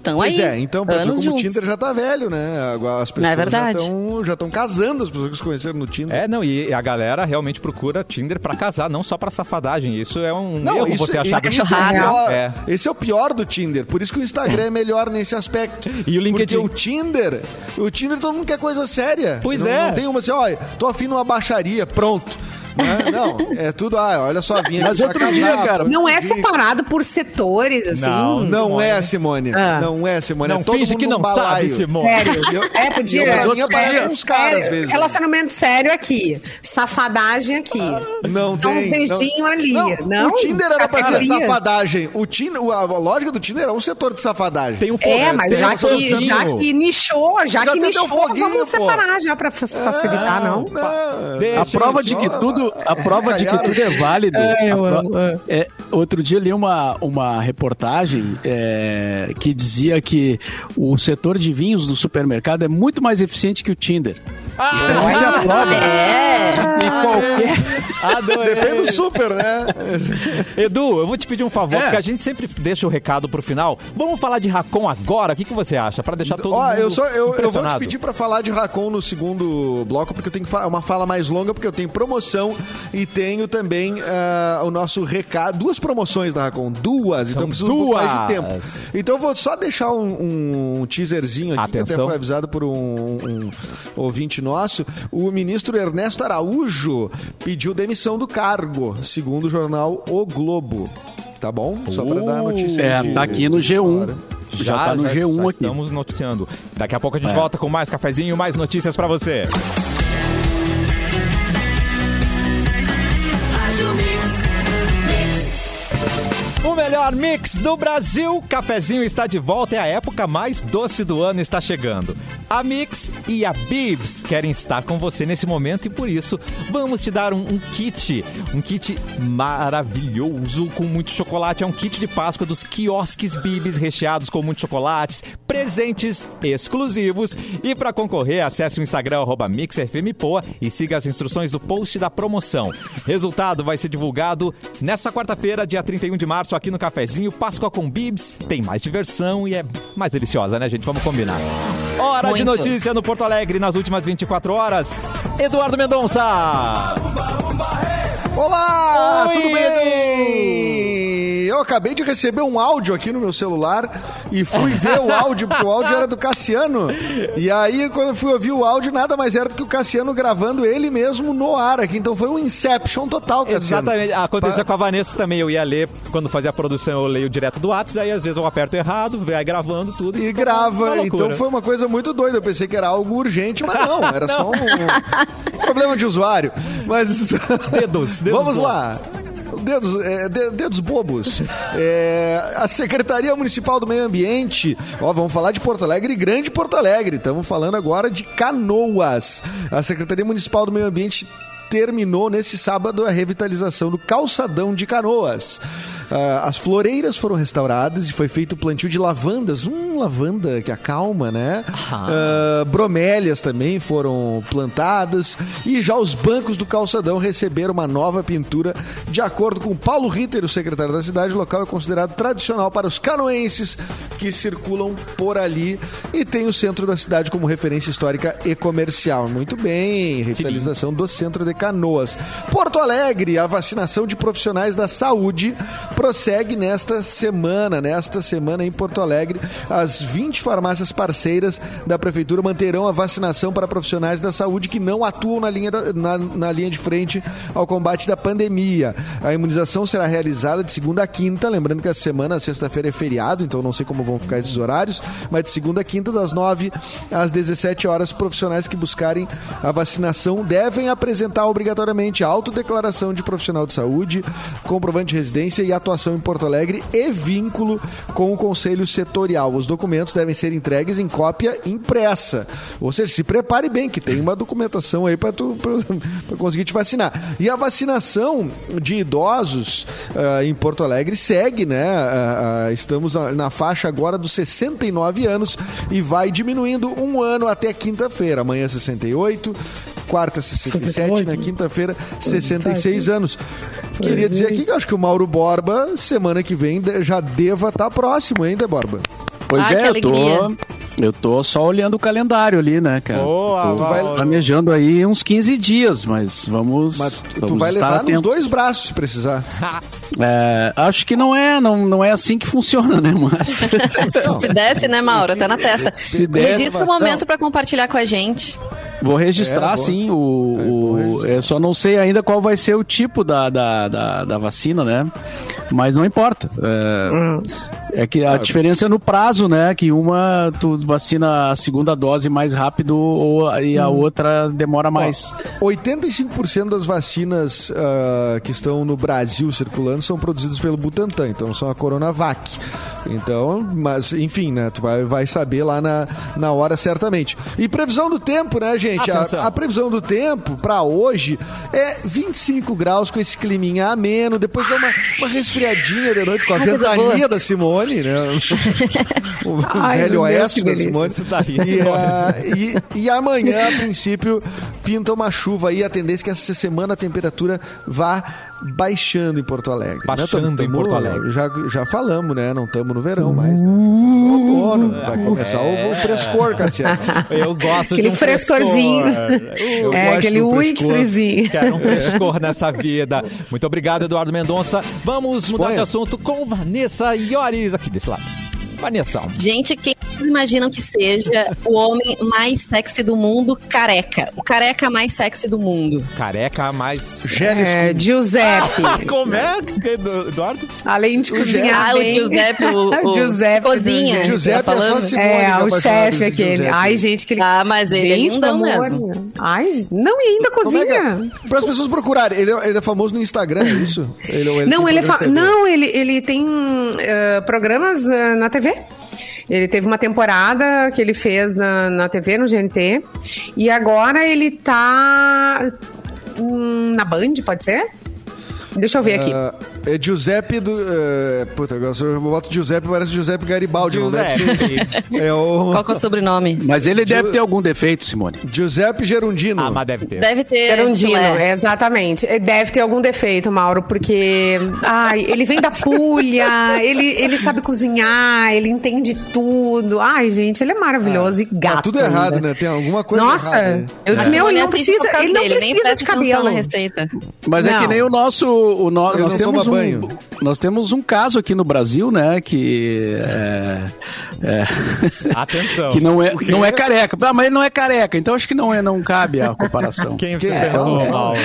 Então Pois aí, é, então, pra tu, anos como o. Tinder já tá velho, né? Agora as pessoas É verdade. já estão casando, as pessoas que se conheceram no Tinder. É, não, e a galera realmente procura Tinder pra casar, não só pra safadagem. Isso é um erro você achar que isso é o errado. pior. É. Esse é o pior do Tinder. Por isso que o Instagram é melhor nesse aspecto. *laughs* E o LinkedIn? Porque o Tinder, o Tinder todo mundo quer coisa séria. Pois não, é. Não tem uma assim, olha, tô afim numa baixaria, pronto. Né? Não, é tudo, ah, olha só, vinha Mas outro pra dia, casar, cara, Não é separado por setores, assim. Não, Não é, Simone. Ah. Não é, Simone. Não é todo finge que não sabe, balaio. Simone. Sério. Eu- É, podia. E a sério, aparece uns caras, às vezes. Relacionamento sério aqui. Safadagem aqui. Não São tem. uns beijinhos não. ali. Não, Não, o Tinder era pra ser safadagem. O Tinder, a lógica do Tinder é um setor de safadagem. Tem um É, fogo, mas tem já que, já que nichou, já, Já que nichou, foguinho, vamos separar já pra fa- facilitar, não? A prova de que só- tudo, a prova de que tudo é válido. É, eu amo, é. é, outro dia li uma, uma reportagem é, que dizia que o setor de vinhos do supermercado é muito mais eficiente que o Tinder. Então, isso é a prova. É. E qualquer, Adorei. Depende do super, né? Edu, eu vou te pedir um favor, É. porque a gente sempre deixa o recado pro final. Vamos falar de Racon agora? O que, que você acha? Pra deixar todo Ó, mundo eu, só, eu, eu vou te pedir pra falar de Racon no segundo bloco, porque eu tenho que fa- uma fala mais longa, porque eu tenho promoção e tenho também ah, o nosso recado. Duas promoções da Racon, duas, então eu preciso um pouco mais de tempo. duas. Então eu vou só deixar um, um teaserzinho aqui, que até Atenção. foi avisado por um, um ouvinte nosso. O ministro Ernesto Araújo pediu demissão do cargo, segundo o jornal O Globo. Tá bom? Só pra dar a notícia. É, de- tá aqui no G1. Agora. Já, tá no já, G1 já aqui. Estamos noticiando. Daqui a pouco a gente É. volta com mais cafezinho, mais notícias pra você. O melhor mix do Brasil. Cafezinho está de volta e a época mais doce do ano está chegando. A Mix e a Bibs querem estar com você nesse momento e por isso vamos te dar um, um kit, um kit maravilhoso com muito chocolate. É um kit de Páscoa dos quiosques Bibs recheados com muitos chocolates, presentes exclusivos. E para concorrer, acesse o Instagram MixFMPoa e siga as instruções do post da promoção. Resultado vai ser divulgado nessa quarta-feira, dia 31 de março, aqui no Cafezinho. Páscoa com Bibs tem mais diversão e é mais deliciosa, né, gente? Vamos combinar. Hora de Muito. notícia no Porto Alegre nas últimas 24 horas. Eduardo Mendonça. Olá, Oi, tudo bem? Eu acabei de receber um áudio aqui no meu celular e fui ver o áudio, porque o áudio era do Cassiano. E aí, quando eu fui ouvir o áudio, nada mais era do que o Cassiano gravando ele mesmo no ar aqui. Então foi um Inception total, Cassiano. Exatamente. Aconteceu Pa- com a Vanessa também. Eu ia ler, quando fazia a produção, eu leio direto do WhatsApp, aí às vezes eu aperto errado, vai gravando tudo. E fica grava. Então foi uma coisa muito doida. Eu pensei que era algo urgente, mas não. Era *laughs* só um problema de usuário. Mas. *laughs* Dedos, dedos Vamos lá. Dedos, é, de- dedos bobos. É, a Secretaria Municipal do Meio Ambiente, ó, vamos falar de Porto Alegre, grande Porto Alegre. Estamos falando agora de Canoas. A Secretaria Municipal do Meio Ambiente terminou nesse sábado a revitalização do calçadão de Canoas. Ah, as floreiras foram restauradas e foi feito o plantio de lavandas. Hum, lavanda que acalma, né? Ah, bromélias também foram plantadas. E já os bancos do calçadão receberam uma nova pintura. De acordo com Paulo Ritter, o secretário da cidade, o local é considerado tradicional para os canoenses que circulam por ali. E tem o centro da cidade como referência histórica e comercial. Muito bem, revitalização do centro de Canoas. Porto Alegre, a vacinação de profissionais da saúde prossegue nesta semana. Nesta semana em Porto Alegre, as 20 farmácias parceiras da prefeitura manterão a vacinação para profissionais da saúde que não atuam na linha, da- na, na linha de frente ao combate da pandemia. A imunização será realizada de segunda a quinta, lembrando que essa semana, sexta-feira é feriado, então não sei como vão ficar esses horários, mas de segunda a quinta, das 9 às 17 horas, profissionais que buscarem a vacinação devem apresentar obrigatoriamente a autodeclaração de profissional de saúde, comprovante de residência e atuação em Porto Alegre e vínculo com o Conselho Setorial. Os documentos devem ser entregues em cópia impressa. Ou seja, se prepare bem, que tem uma documentação aí para *laughs* conseguir te vacinar. E a vacinação de idosos ah, em Porto Alegre segue, né? Ah, ah, estamos na, na faixa agora dos 69 anos e vai diminuindo um ano até quinta-feira. Amanhã 68, quarta 67, na quinta-feira 66 anos. Queria dizer aqui que eu acho que o Mauro Borba, semana que vem, já deva estar próximo ainda, Borba. Pois Ah, é, eu tô, eu tô só olhando o calendário ali, né, cara? Boa, tô vai- planejando aí uns 15 dias, mas vamos. Mas tu vamos vai estar levar nos atentos. dois braços se precisar. *laughs* É, acho que não é, não, não é assim que funciona, né, mas. Não. Se desce, né, Mauro? Tá na testa. Se Registra o vacina. momento pra compartilhar com a gente. Vou registrar É, sim o. É, o registrar. eu só não sei ainda qual vai ser o tipo da, da, da, da vacina, né? Mas não importa. É, é que a diferença é no prazo, né? Que uma tu vacina a segunda dose mais rápido ou, e a outra demora mais. Ó, 85% das vacinas ah, que estão no Brasil circulando são produzidas pelo Butantan, então são a Coronavac. Então, mas enfim, né? Tu vai, vai saber lá na, na hora certamente. E previsão do tempo, né, gente? A, a previsão do tempo pra hoje é 25 graus com esse climinha ameno, depois dá uma, uma resfriadinha de noite com a Ah, ventania da Simone, né? *laughs* o Ai, velho Deus, oeste que da. Simone. Daí, E, Simone. ah, e, e amanhã, a princípio, pinta uma chuva aí. A tendência é que essa semana a temperatura vá baixando em Porto Alegre. né? Baixando em Porto Alegre. Já, já falamos, né? Não estamos no verão mais. Né? No outono. Vai começar o, o frescor, Cassiano. *laughs* Eu gosto Aquele de um frescorzinho. frescor. Eu é gosto aquele do ui que frescor. frisinho. *laughs* Quero um frescor nessa vida. Muito obrigado, Eduardo Mendonça. Vamos mudar de assunto com Vanessa Iores aqui desse lado. Vanessa. Gente, quem vocês imaginam que seja o homem mais sexy do mundo, careca? O careca mais sexy do mundo. Careca mais. Gélios É, Giuseppe. *laughs* Como é, Edu- Eduardo? Além de cozinhar Ah, o. Giuseppe, *laughs* o, o Giuseppe cozinha. do- Giuseppe tá é só falando? É, que é o chefe aquele. Giuseppe. Ai, gente, que ele. Ah, mas ele é gente, pelo amor mesmo. Ai, não, e ainda é cozinha. é? Para as pessoas procurarem. Ele, é- ele é famoso no Instagram, é isso? Ele, ou Não, ele é fa- não, ele, ele tem eh, programas eh, na TV. Ele teve uma temporada que ele fez na, na TV, no GNT. E agora ele tá hum, na Band, pode ser? Deixa eu ver aqui. Ah, é Giuseppe do. é, puta, agora se eu boto Giuseppe, parece Giuseppe Garibaldi. Não deve ser. Giuseppe. É o Qual que é o sobrenome? Mas ele deve ter algum defeito, Simone. Giuseppe Gerundino. Ah, mas deve ter. Deve ter. Gerundino, filé. exatamente. Deve ter algum defeito, Mauro, porque ai, ele vem da pulha, *laughs* ele, ele sabe cozinhar, ele entende tudo. Ai, gente, ele é maravilhoso e gato. Tá tudo errado, ainda. né? Tem alguma coisa Nossa, errada. eu disse, Mas meu, ele não precisa, ele não dele, nem precisa de cabelo. na receita. Mas é Não. que nem o nosso. O no, nós, não temos um, banho. nós temos um caso aqui no Brasil, né? Que. É, é, *laughs* Atenção. que não é, não é careca. Ah, mas ele não é careca, então acho que não, é, não cabe a comparação. *laughs* Quem você pensou, Fala, Mauro?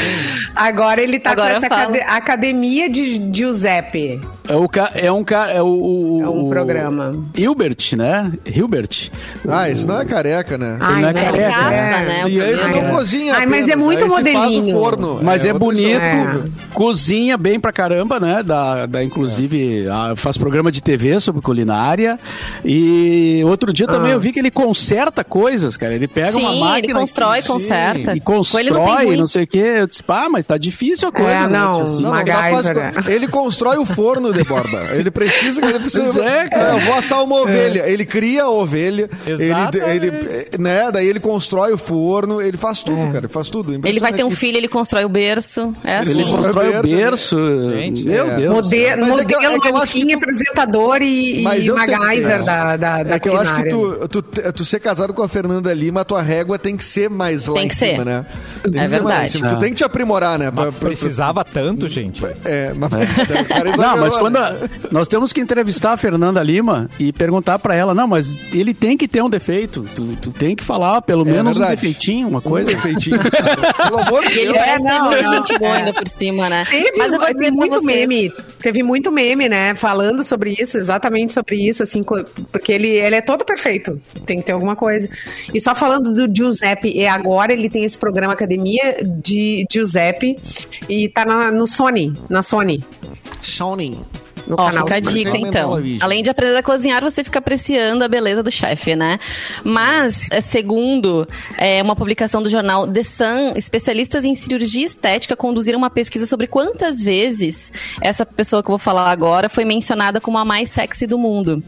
Agora ele tá Agora com essa acade- academia de Giuseppe. É, o, ca- é um ca- é o, o- É um programa. Hilbert, né? Hilbert. Ah, isso não é careca, né? Ai, não é né? Careca, caspa, né? o E esse cabelo. não cozinha Ai, mas é muito né? Esse faz o modelinho. forno. Mas é, outra bonito, cozinha bem pra caramba, né? Da, da, inclusive, ah, faz programa de TV sobre culinária. E outro dia também Ah. eu vi que ele conserta coisas, cara. Ele pega uma Sim, máquina. ele constrói, que- conserta. E Com ele não constrói, não sei o quê. Eu disse, pá, mas tá difícil a coisa, É, né? não. Assim. Não, não dá MacGyver, fácil. né? Ele constrói o forno *laughs* de borba. Ele precisa. Ele precisa é, cara. Ah, eu vou assar uma ovelha. Ele cria a ovelha. Ele, Exatamente. ele, né? Daí ele constrói o forno. Ele faz tudo, É. cara. Ele faz tudo. Ele vai ter um filho, ele constrói o berço. É assim. Ele constrói o Berço, berço. Gente, Meu é. Deus. Modelo, Mas é modelo é que eu acho que manequim, tu- apresentador e, Mas e MacGyver é. da, da, da É que eu acho que tu, tu, tu ser casado com a Fernanda Lima, a tua régua tem que ser mais lá Tem em que cima, ser. né? Tem É que ser mais lá em verdade. cima. Tu É. tem que te aprimorar, né? Pra- Mas pra- precisava tanto, gente. É, mas *laughs* cara, Não, exagerou, mas quando né? a- nós temos que entrevistar a Fernanda Lima e perguntar pra ela, não, mas ele tem que ter um defeito. Tu, tu tem que falar pelo É menos um verdade. defeitinho, uma Um coisa. defeitinho. cara. *laughs* Pelo amor de E ele Deus. parece ser não, muito não, gente boa é. ainda por cima, né? Teve, Mas eu vou dizer muito vocês. meme, teve muito meme, né? Falando sobre isso, exatamente sobre isso, assim, porque ele, ele é todo perfeito. Tem que ter alguma coisa. E só falando do Giuseppe, e agora ele tem esse programa Academia de Giuseppe e tá na- no Sony, na Sony. Sony. No Ó, canal fica a dica então. Além de aprender a cozinhar, você fica apreciando a beleza do chefe, né? Mas, é, segundo é, uma publicação do jornal The Sun, especialistas em cirurgia estética conduziram uma pesquisa sobre quantas vezes essa pessoa que eu vou falar agora foi mencionada como a mais sexy do mundo.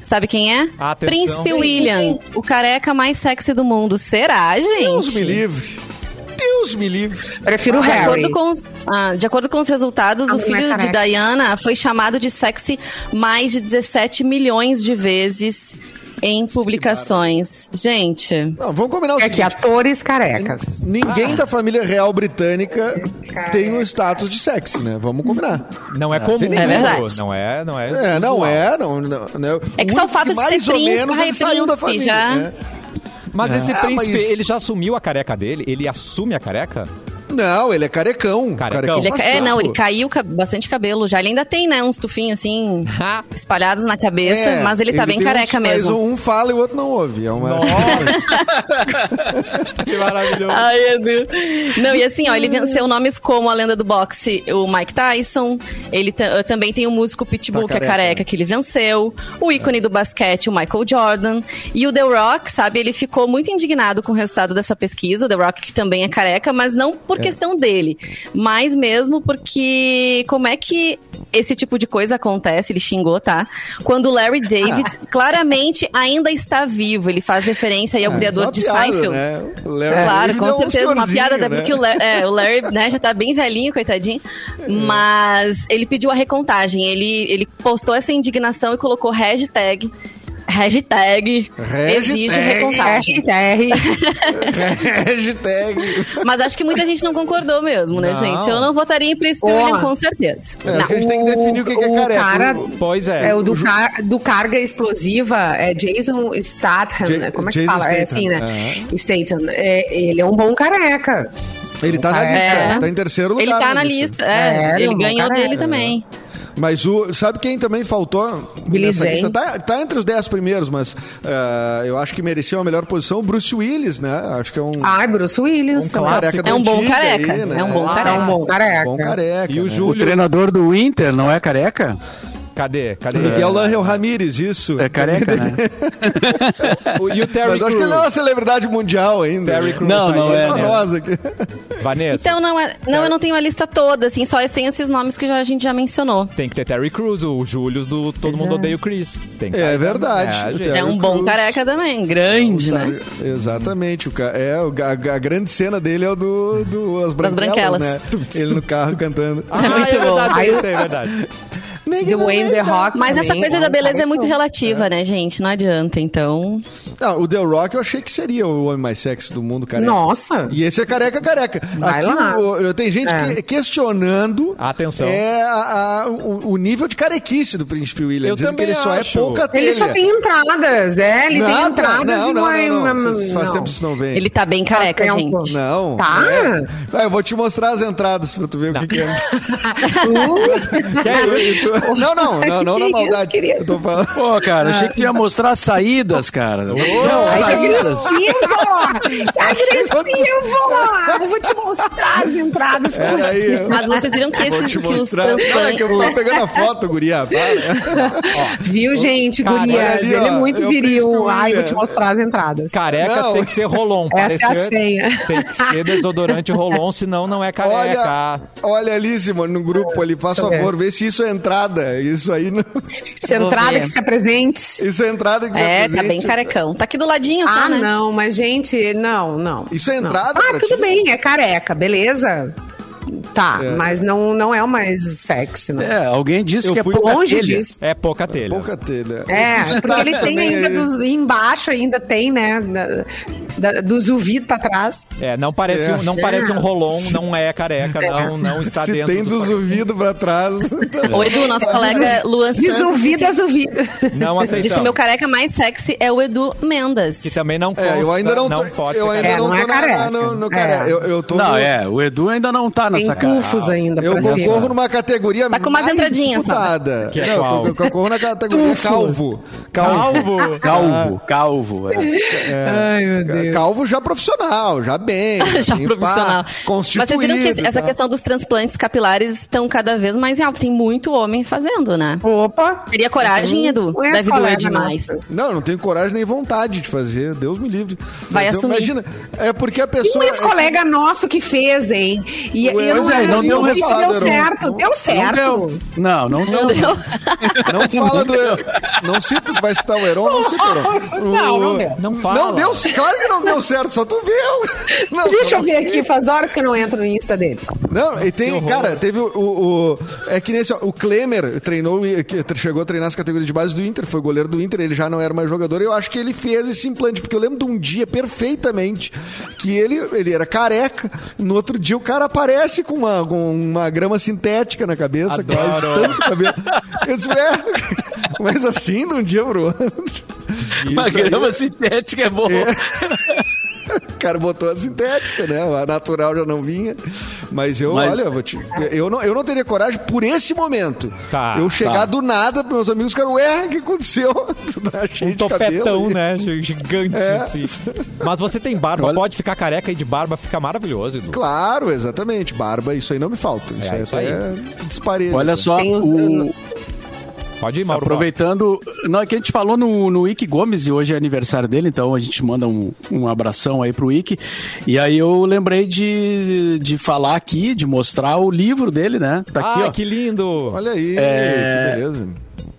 Sabe quem é? Atenção. Príncipe William, o careca mais sexy do mundo. Será, gente? Deus me livre. Deus me livre. Prefiro o De Harry. acordo, com os, ah, de acordo com os resultados, A o mulher filho de. Diana foi chamado de sexy mais de 17 milhões de vezes em publicações. Gente, Não, vamos combinar o É que seguinte. atores carecas. Ninguém da família real britânica tem o status de sexy, né? Vamos combinar. Não é comum. tem É verdade. Não é, não é. É, não é, não, não, não É que O só o fato de ser mais ou príncipe, menos saiu da príncipe, família. já- né? Mas esse Ah, príncipe, mas- ele já assumiu a careca dele? Ele assume a careca? Não, ele é carecão. Carecão. ele é, é, não, ele caiu ca- bastante cabelo já. Ele ainda tem, né, uns tufinhos assim, espalhados na cabeça, É, mas ele tá bem tem careca uns- mesmo. Mas um fala e o outro não ouve. É uma... *laughs* que maravilhoso. Ai, Edu. Não, e assim, ó, ele venceu nomes como a lenda do boxe, o Mike Tyson. Ele ta- também tem o músico Pitbull, Tá que é careca, que ele venceu. O ícone do basquete, o Michael Jordan. E o The Rock, sabe, ele ficou muito indignado com o resultado dessa pesquisa. O The Rock, que também é careca, mas não por questão dele, mas mesmo porque como é que esse tipo de coisa acontece, ele xingou, tá? Quando o Larry David claramente ainda está vivo. Ele faz referência aí ao É, criador de piada, Seinfeld. né? Claro, David com é um certeza uma piada, até né? porque o Larry, é, o Larry né, já tá bem velhinho, coitadinho. Mas ele pediu a recontagem. Ele, ele postou essa indignação e colocou hashtag. Hashtag, Hashtag. exige recontagem. Hashtag. Mas acho que muita gente não concordou mesmo, né, Não. gente? Eu não votaria em Príncipe Porra. William, com certeza. É, a gente tem que definir o que, que é o careca. cara- O- Pois é. É o do, car- do carga explosiva, é Jason Statham, Ja- né? como é que Jason fala? É Statham, assim, né? Statham. É, ele é um bom careca. Ele tá na É. lista, tá em terceiro lugar. Ele tá na lista, é, É, ele ganhou dele é. Mas o, sabe quem também faltou Billy Zane. Tá, tá entre os dez primeiros, mas ah, eu acho que merecia uma melhor posição o Bruce Willis, né? Acho que é um, Ai, Bruce Williams. um da É um bom careca, aí, né? é um bom É careca. um bom careca. Bom careca. E o né? O Júlio. treinador do Inter não é careca? Cadê? Cadê? Miguel Langel Ramírez, isso. É careca, né? *laughs* O- E o Terry Mas eu acho que ele não é uma celebridade mundial ainda. Terry Crews Não, não é, né? nós aqui. Vanessa, Então, não, é, não, eu não tenho a lista toda, assim, só tem esses nomes que já, a gente já mencionou. tem que ter Terry Crews, o Július do Todo Pois Mundo é. Odeia o Chris. Tem que É verdade. É, É um bom Crews. careca também, grande, né? Sabe? Exatamente. O ca- é, o- a, a grande cena dele é o do, do As Branquelas, Branquelas. né? Ele no carro cantando. *laughs* Ah, muito é bom. verdade, é verdade. The Wayne The Rock. Mas essa também, coisa é da beleza é muito relativa, né, gente? Não adianta, então. Ah, o The Rock eu achei que seria o homem mais sexy do mundo, careca. Nossa. E esse é careca, careca. Vai Aqui lá. o- o- tem gente É. que- questionando Atenção. é a- a- o, o nível de carequice do Príncipe William. Eu dizendo que também ele só acho. é pouca telha. Ele só tem entradas, é, ele tem Nada, entradas não, e não, não, não. Vocês- Faz não. tempo que isso não vem. Ele tá bem careca, é um gente. Não. Tá. é. Eu vou te mostrar as entradas pra tu ver o que, que é. *laughs* Uh, *laughs* Não, não, não, não na maldade. querido? eu tô falando. Pô, cara, achei que tu ia mostrar as saídas, cara. Não, Ai, que saídas. agressivo! Agressivo! *laughs* Eu vou te mostrar as entradas. Era aí. Mas vocês viram que, Vou esses, te que os mostrar. Não, é que eu tava transplantes. pegando a foto, guria. Para. Viu, gente, Cara, gurias? olha ali, ele é ó, muito viril. Ai, vou te mostrar as entradas. Careca Não. tem que ser rolon. Essa é a Parecer- senha. Tem que ser desodorante rolon, senão não é careca. Olha, olha ali, Simone, no grupo ali. Faz favor, vê se isso é entrada. Isso aí não... Se Vou entrada que se apresente. Isso é entrada que É, você tá bem carecão. Tá aqui do ladinho só, Ah, né? não, mas gente, não, não. Isso é não. entrada Ah, pra tudo ti? bem, é careca, beleza? Tá, É. mas não, não é o mais sexy, não. É, alguém disse Eu que é pouca Longe telha. disso. É pouca telha. Pouca telha. É, *laughs* porque ele tem ainda é- dos, embaixo ainda tem, né? Da, dos ouvidos pra trás. É, não parece, É. Um, não parece um rolon, não é careca, não, não está Se dentro tem dos dos ouvidos pra trás. *laughs* O Edu, nosso colega Luan Santos, Desouvido, disse, desouvido. Não disse aceitamos. meu careca mais sexy é o Edu Mendes. Que também não consta, É, eu ainda não tô. não pode eu ainda não não tô é na- careca. no, no É. careca. Eu, eu tô Não, no- é, o Edu ainda não tá Tem nessa cara. cufos ainda Eu concorro numa categoria Tá com umas mais entradinhas, disputada. Que é não, eu concorro na categoria calvo. Calvo. Calvo. Calvo, calvo. é. Ai, meu Deus. Calvo já profissional, já bem. *laughs* Já assim, profissional. pá, Mas vocês viram que essa tá? questão dos transplantes capilares estão cada vez mais em alta. Tem muito homem fazendo, né? Opa. Teria coragem, Edu? Não é Deve doer colega demais. Não, eu não tenho coragem nem vontade de fazer. Deus me livre. Vai Mas assumir. Imagina, é porque a Tem pessoa. um ex-colega nosso que fez, hein? E Ué, eu é, não não, deu deu certo. Deu Não certo. deu. Não, não deu. Não deu? Não fala do. Não cita, vai citar o Heron, não cita o Heron. *laughs* Não, não deu. Não fala. Não deu, claro que não deu certo, só tu viu. Não, Deixa só- eu ver aqui, faz horas que eu não entro no Insta dele. Não, e tem, cara, teve o, o, É que nesse. ó, O Klemer treinou, chegou a treinar as categorias de base do Inter, foi goleiro do Inter, ele já não era mais jogador. E eu acho que ele fez esse implante, porque eu lembro de um dia perfeitamente que ele, ele era careca. No outro dia o cara aparece com uma, com uma grama sintética na cabeça, Adoro. quase tanto cabelo. Eu disse, é, *laughs* mas assim, de um dia pro outro. Uma Isso aí- grama sintética é bom. *laughs* o cara botou a sintética, né? A natural já não vinha. Mas eu, Mas- olha, eu, vou te- eu, não, eu não teria coragem por esse momento. Tá, eu chegar tá. do nada pros meus amigos, cara, ué, o que aconteceu? *laughs* Tá cheio Um topetão, aí. né? Gigante, É. assim. Mas você tem barba, Olha- pode ficar careca e de barba fica maravilhoso, Edu. Claro, exatamente. Barba, isso aí não me falta. Isso É, aí isso até é disparelho. Olha só, Tem os- o, Pode ir, Mauro. aproveitando. Não, é que a gente falou no, no Ike Gomes e hoje é aniversário dele, então a gente manda um, um abração aí pro Ike. E aí eu lembrei de, de falar aqui, de mostrar o livro dele, né? Tá aqui, ah, ó. que lindo! Olha aí, É. que beleza.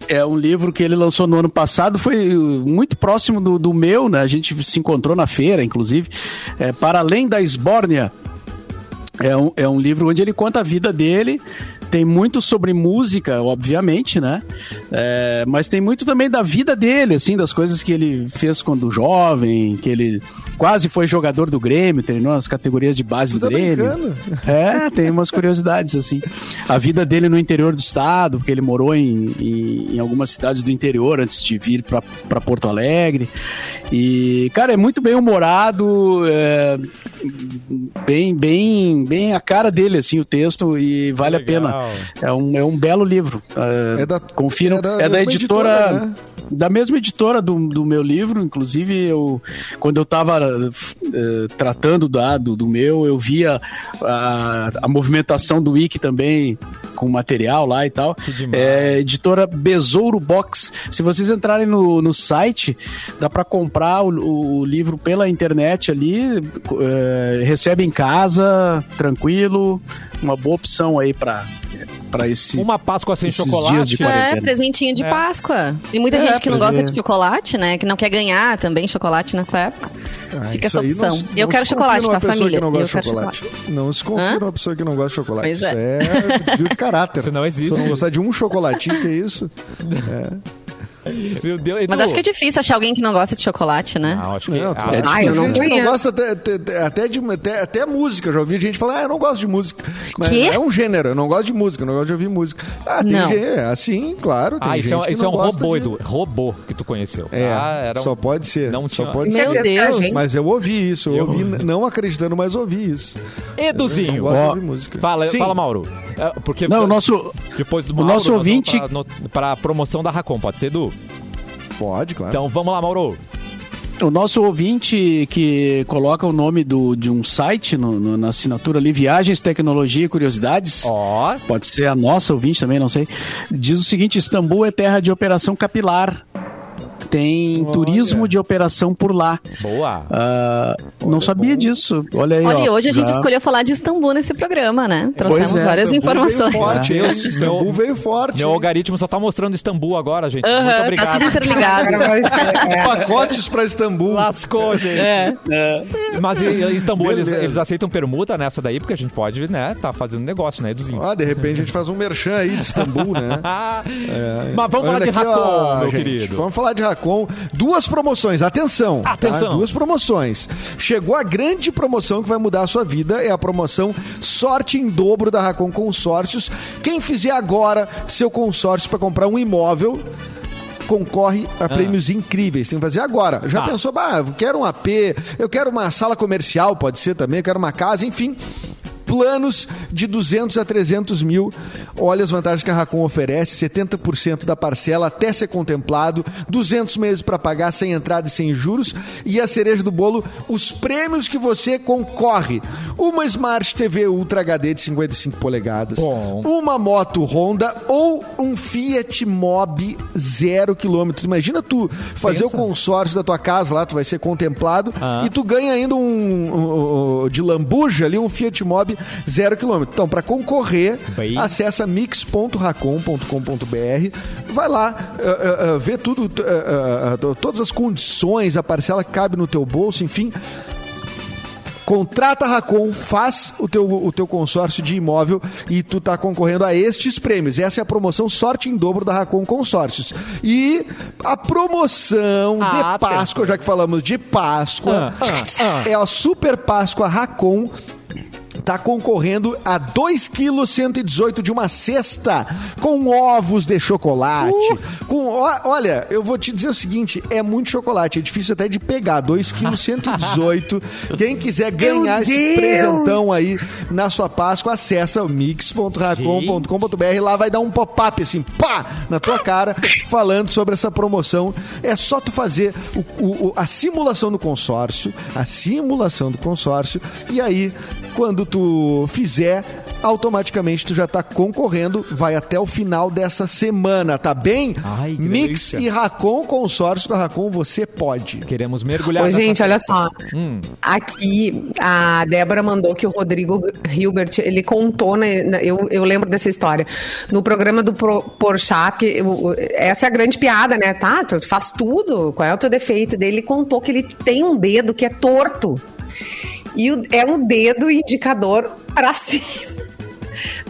É um livro que ele lançou no ano passado, foi muito próximo do, do meu, né? A gente se encontrou na feira, inclusive. É, Para Além da Esbórnia. É um, é um livro onde ele conta a vida dele. Tem muito sobre música, obviamente, né? É, mas tem muito também da vida dele, assim, das coisas que ele fez quando jovem, que ele quase foi jogador do Grêmio, treinou nas categorias de base Tu do tá Grêmio. brincando? É, tem umas curiosidades, assim. A vida dele no interior do estado, porque ele morou em, em, em algumas cidades do interior antes de vir pra pra Porto Alegre. E, cara, é muito bem humorado, é, bem, bem, bem a cara dele, assim, o texto, e vale a Legal. pena. É um, é um belo livro. É, É da, Confiram é da, é da mesma editora. né? Da mesma editora do, do meu livro, inclusive, eu, quando eu estava tratando da, do, do meu, eu via a, a movimentação do Wiki também, com material lá e tal. É, editora Besouro Box. Se vocês entrarem no, no site, dá para comprar o, o, livro pela internet ali, é, recebe em casa, tranquilo, uma boa opção aí para para esse uma Páscoa sem chocolate. É, presentinho de É. Páscoa. E muita É, gente que não gosta é. de chocolate, né? Que não quer ganhar também chocolate nessa época. Ah, Fica essa opção. não eu não quero se chocolate, tá, pessoa família? Que não eu gosta quero de chocolate. Não se confia Hã? numa pessoa que não gosta de chocolate. Pois isso é. é desvio de caráter. *laughs* Isso não existe. Se eu não gostar de um chocolatinho, que *laughs* é isso? *laughs* Meu Deus, Mas Edu. acho que é difícil achar alguém que não gosta de chocolate, né? Não, acho que. Não, ah, claro. Ah, eu não conheço. gosta até, até, até de até, até música. Já ouvi gente falar, ah, eu não gosto de música. Mas Quê? é um gênero, eu não gosto de música, eu não gosto de ouvir música. Ah, tem Não. é, assim, claro. Tem Ah, isso é, gente um- que isso é um gosta robô, de- Edu. Robô que tu conheceu. É, Ah, era um- só pode ser. Não só tinha- pode Meu ser. É Deus. Mas eu ouvi isso, eu, Eu ouvi, não acreditando, mas ouvi isso. Eu Eduzinho. não gosto de Ó, ouvir música. Fala, Sim. fala, Mauro. É, Porque Não, o nosso, depois do o Mauro, nosso nós vamos ouvinte- pra promoção da Racon, pode ser, Edu? Pode, claro. Então vamos lá, Mauro. O nosso ouvinte que coloca o nome do, de um site no- no- na assinatura ali, Viagens, Tecnologia e Curiosidades. Ó. Pode ser a nossa ouvinte também, não sei. Diz o seguinte: Istambul é terra de operação capilar. Tem Olha. turismo de operação por lá. Boa. Ah, não sabia bom. disso. Olha aí. Olha, e ó, hoje a gente já- escolheu falar de Istambul nesse programa, né? Trouxemos é, várias Istambul informações. Veio forte, É. Istambul veio forte. Meu algoritmo só tá mostrando Istambul agora, gente. Aham, Muito tá obrigado. tudo interligado. *laughs* É. Pacotes pra Istambul. Lascou, gente. É. Mas e- e Istambul, eles, eles aceitam permuta nessa daí, porque a gente pode, né, tá fazendo negócio, né, Eduzinho? Ah, de repente a gente faz um merchan aí de Istambul, né? Ah, *laughs* Mas vamos falar Olha de aqui, Racon, ó, meu gente, querido. Vamos falar de Racon. Duas promoções, atenção. tá? Atenção. Duas promoções. Chegou a grande promoção que vai mudar a sua vida. É a promoção Sorte em Dobro da Racon Consórcios. Quem fizer agora seu consórcio para comprar um imóvel concorre a prêmios incríveis. Tem que fazer agora. Já Ah. pensou, bah, eu quero um AP, eu quero uma sala comercial, pode ser também, eu quero uma casa, enfim. Planos de 200 a 300 mil. Olha as vantagens que a Racon oferece: 70% da parcela até ser contemplado, 200 meses para pagar sem entrada e sem juros. E a cereja do bolo: os prêmios que você concorre. Uma Smart TV Ultra HD de 55 polegadas, Bom. uma moto Honda ou um Fiat Mobi zero quilômetro. Imagina tu fazer Pensa. o consórcio da tua casa lá, tu vai ser contemplado Ah. e tu ganha ainda um, um- um- de lambuja ali um Fiat Mobi zero quilômetro. Então, para concorrer, Bem. acessa mix.racon.com.br, vai lá, uh, uh, uh, vê tudo, uh, uh, uh, todas as condições, a parcela que cabe no teu bolso, enfim. Contrata a Racon, faz o teu, o teu consórcio de imóvel e tu tá concorrendo a estes prêmios. Essa é a promoção Sorte em Dobro da Racon Consórcios. E a promoção Ah, de Páscoa, já que falamos de Páscoa, Ah, é a Super Páscoa Racon tá concorrendo a 2 kg 118 de uma cesta com ovos de chocolate. Com, ó- olha, eu vou te dizer o seguinte, é muito chocolate, é difícil até de pegar, 2 kg 118. Quem quiser ganhar esse Deus! presentão aí na sua Páscoa, acessa o mix.racon.com.br, lá vai dar um pop-up assim, pá, na tua cara, falando sobre essa promoção. É só tu fazer o- o- o- a simulação do consórcio, a simulação do consórcio, e aí, quando tu fizer, automaticamente tu já tá concorrendo, vai até o final dessa semana, tá bem? Ai, Mix e Racon, consórcio da Racon, você pode. Queremos mergulhar. Ô, nessa gente, olha só. Hum. Aqui, a Débora mandou que o Rodrigo Hilbert, ele contou, né, eu, eu lembro dessa história, no programa do Pro- Porchat, que essa é a grande piada, né? Tá, tu faz tudo, qual é o teu defeito dele? Ele contou que ele tem um dedo que é torto. E o- é um dedo indicador pra cima.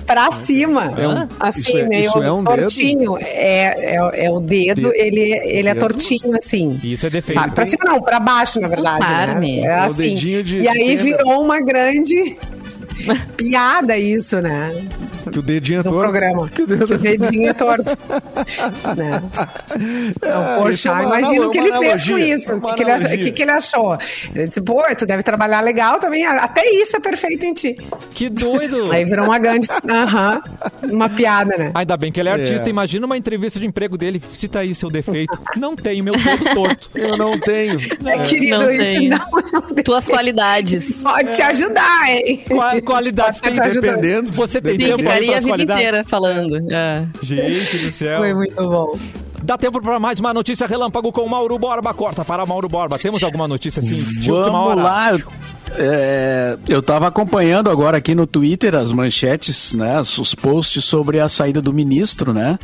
Pra cima. É um- assim, isso é- meio isso é um dedo? tortinho. É, é, é o dedo, De- ele, ele é dedo? tortinho, assim. Isso é defeito. Sabe? Pra cima não, pra baixo, na verdade. Arme. Né? É É o assim. dedinho de- e aí pena. virou uma grande *laughs* piada isso, né? Que o dedinho é do torto. programa. Que o dedo- Que o dedinho é torto. *laughs* né? Então, poxa, é imagina o que ele fez com isso. O que, que que, ele achou? Ele disse, pô, tu deve trabalhar legal também. Até isso é perfeito em ti. Que doido! Aí virou uma grande. Aham. uma piada, né? Ainda bem que ele é artista. É. Imagina uma entrevista de emprego dele. Cita aí seu defeito. Não tenho meu dedo torto. Eu não tenho. É, querido, não isso tem. não, não tem. Tuas qualidades. Pode te ajudar, hein? Qua- qualidades tem. Dependendo. Você tem Sim, tempo para a vida qualidades? inteira falando. É. Gente do Isso céu. foi muito bom. Dá tempo para mais uma notícia relâmpago com Mauro Borba. Corta para Mauro Borba. Temos alguma notícia assim de última hora? lá. É, eu estava acompanhando agora aqui no Twitter as manchetes, né, os posts sobre a saída do ministro, né?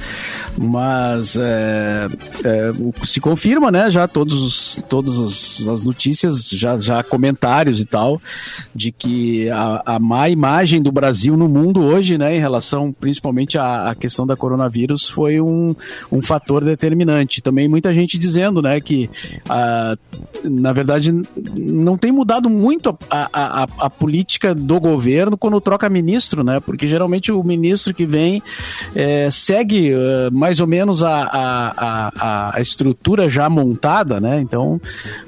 Mas é, é, se confirma, né? Já todos os, todas as, as notícias, já, já comentários e tal, de que a, a má imagem do Brasil no mundo hoje, né, em relação principalmente à, à questão da coronavírus, foi um, um fator determinante. Também muita gente dizendo, né, que ah, na verdade não tem mudado muito a, a, a, política do governo quando troca ministro, né? Porque geralmente o ministro que vem eh, segue eh, mais ou menos a, a, a, estrutura já montada, né? Então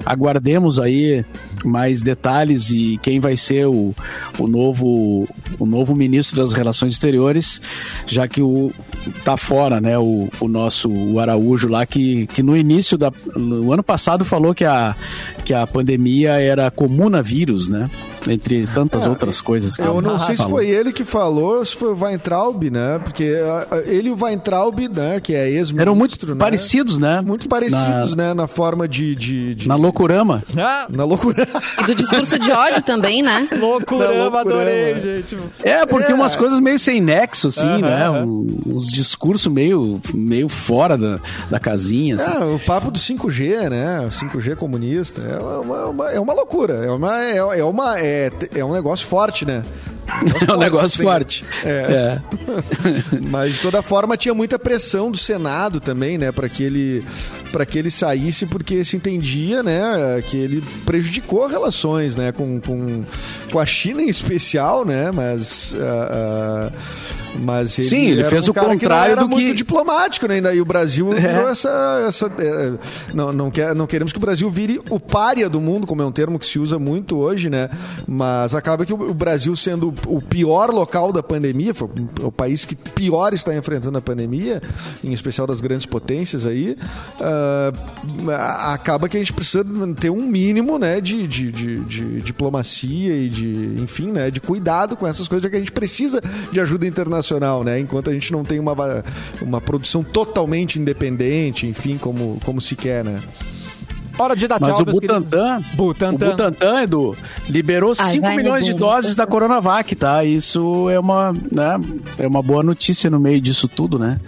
aguardemos aí mais detalhes e quem vai ser o, o novo o novo ministro das relações exteriores, já que o tá fora, né? O, o nosso o Araújo lá que, que no início da no ano passado falou que a que a pandemia era né? Entre tantas É, outras coisas. que Eu não sei se foi ele que falou, se foi o Weintraub, né? Porque ele e o Weintraub, né, que é ex-ministro, Eram muito né? parecidos, né? Muito parecidos, né, na forma de... de, de- Na loucurama. Ah, Na loucura. E do discurso de ódio também, né? *laughs* loucurama, loucurama. adorei, gente. É, porque É. umas coisas meio sem nexo, assim, Aham, né? aham. Um- uns discursos meio, meio fora da, da casinha. assim. É, o papo do 5G, né? O 5G comunista. É uma, uma- é uma loucura. É, uma, é, é uma, é, é um negócio forte, né? É um negócio tem- forte. É. É. *laughs* Mas de toda forma tinha muita pressão do Senado também, né, para que ele para que ele saísse porque se entendia, né, que ele prejudicou relações, né, com, com, com a China em especial, né, mas ah, ah, mas ele Sim, ele fez um o que contrário era do muito que- diplomático, né, e daí o Brasil É. virou essa, essa é, não, não, quer, não queremos que o Brasil vire o pária do mundo, como é um termo que se usa muito hoje, né, mas acaba que o Brasil sendo o pior local da pandemia, foi o país que pior está enfrentando a pandemia, em especial das grandes potências aí, ah, acaba que a gente precisa ter um mínimo, né, de, de, de, de diplomacia e de, enfim, né, de cuidado com essas coisas, já que a gente precisa de ajuda internacional, né, enquanto a gente não tem uma, uma produção totalmente independente, enfim, como, como se quer, né. Hora de dar Mas tchau, o. Butantan, Butantan. o Butantan, Edu, liberou Ai, 5 vai, milhões de doses da Coronavac, tá? Isso é uma, né, é uma boa notícia no meio disso tudo, né?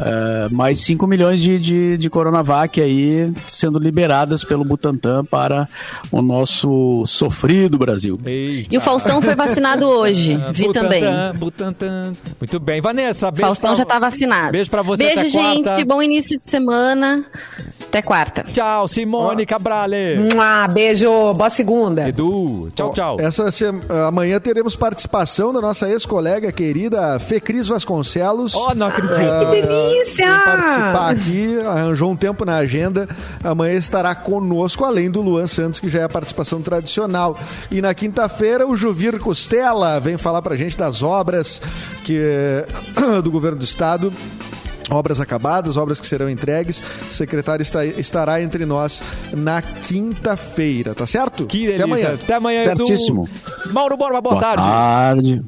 É, mais 5 milhões de, de, de Coronavac aí sendo liberadas pelo Butantan para o nosso sofrido Brasil. Ei. E o Faustão foi vacinado hoje. Vi Butantan, também. Butantan. Muito bem. Vanessa, beijo. Faustão pra- já tá vacinado. Beijo pra você, Beijo, até gente. quarta. Bom início de semana. Até quarta. Tchau, Simone Cabrale. Ah, beijo. Boa segunda. Edu, tchau, tchau. Essa se- amanhã teremos participação da nossa ex-colega querida Fê Cris Vasconcelos. Oh, não acredito. Ah, Que delícia! Vem participar aqui, arranjou um tempo na agenda. Amanhã estará conosco, além do Luan Santos, que já é a participação tradicional. E na quinta-feira, o Juvir Costela vem falar pra gente das obras que, *coughs* do governo do estado. Obras acabadas, obras que serão entregues. O secretário está- estará entre nós na quinta-feira, tá certo? Que delícia. Até amanhã. Até amanhã, Edu. Certíssimo. Mauro Borba, boa, Boa tarde. tarde.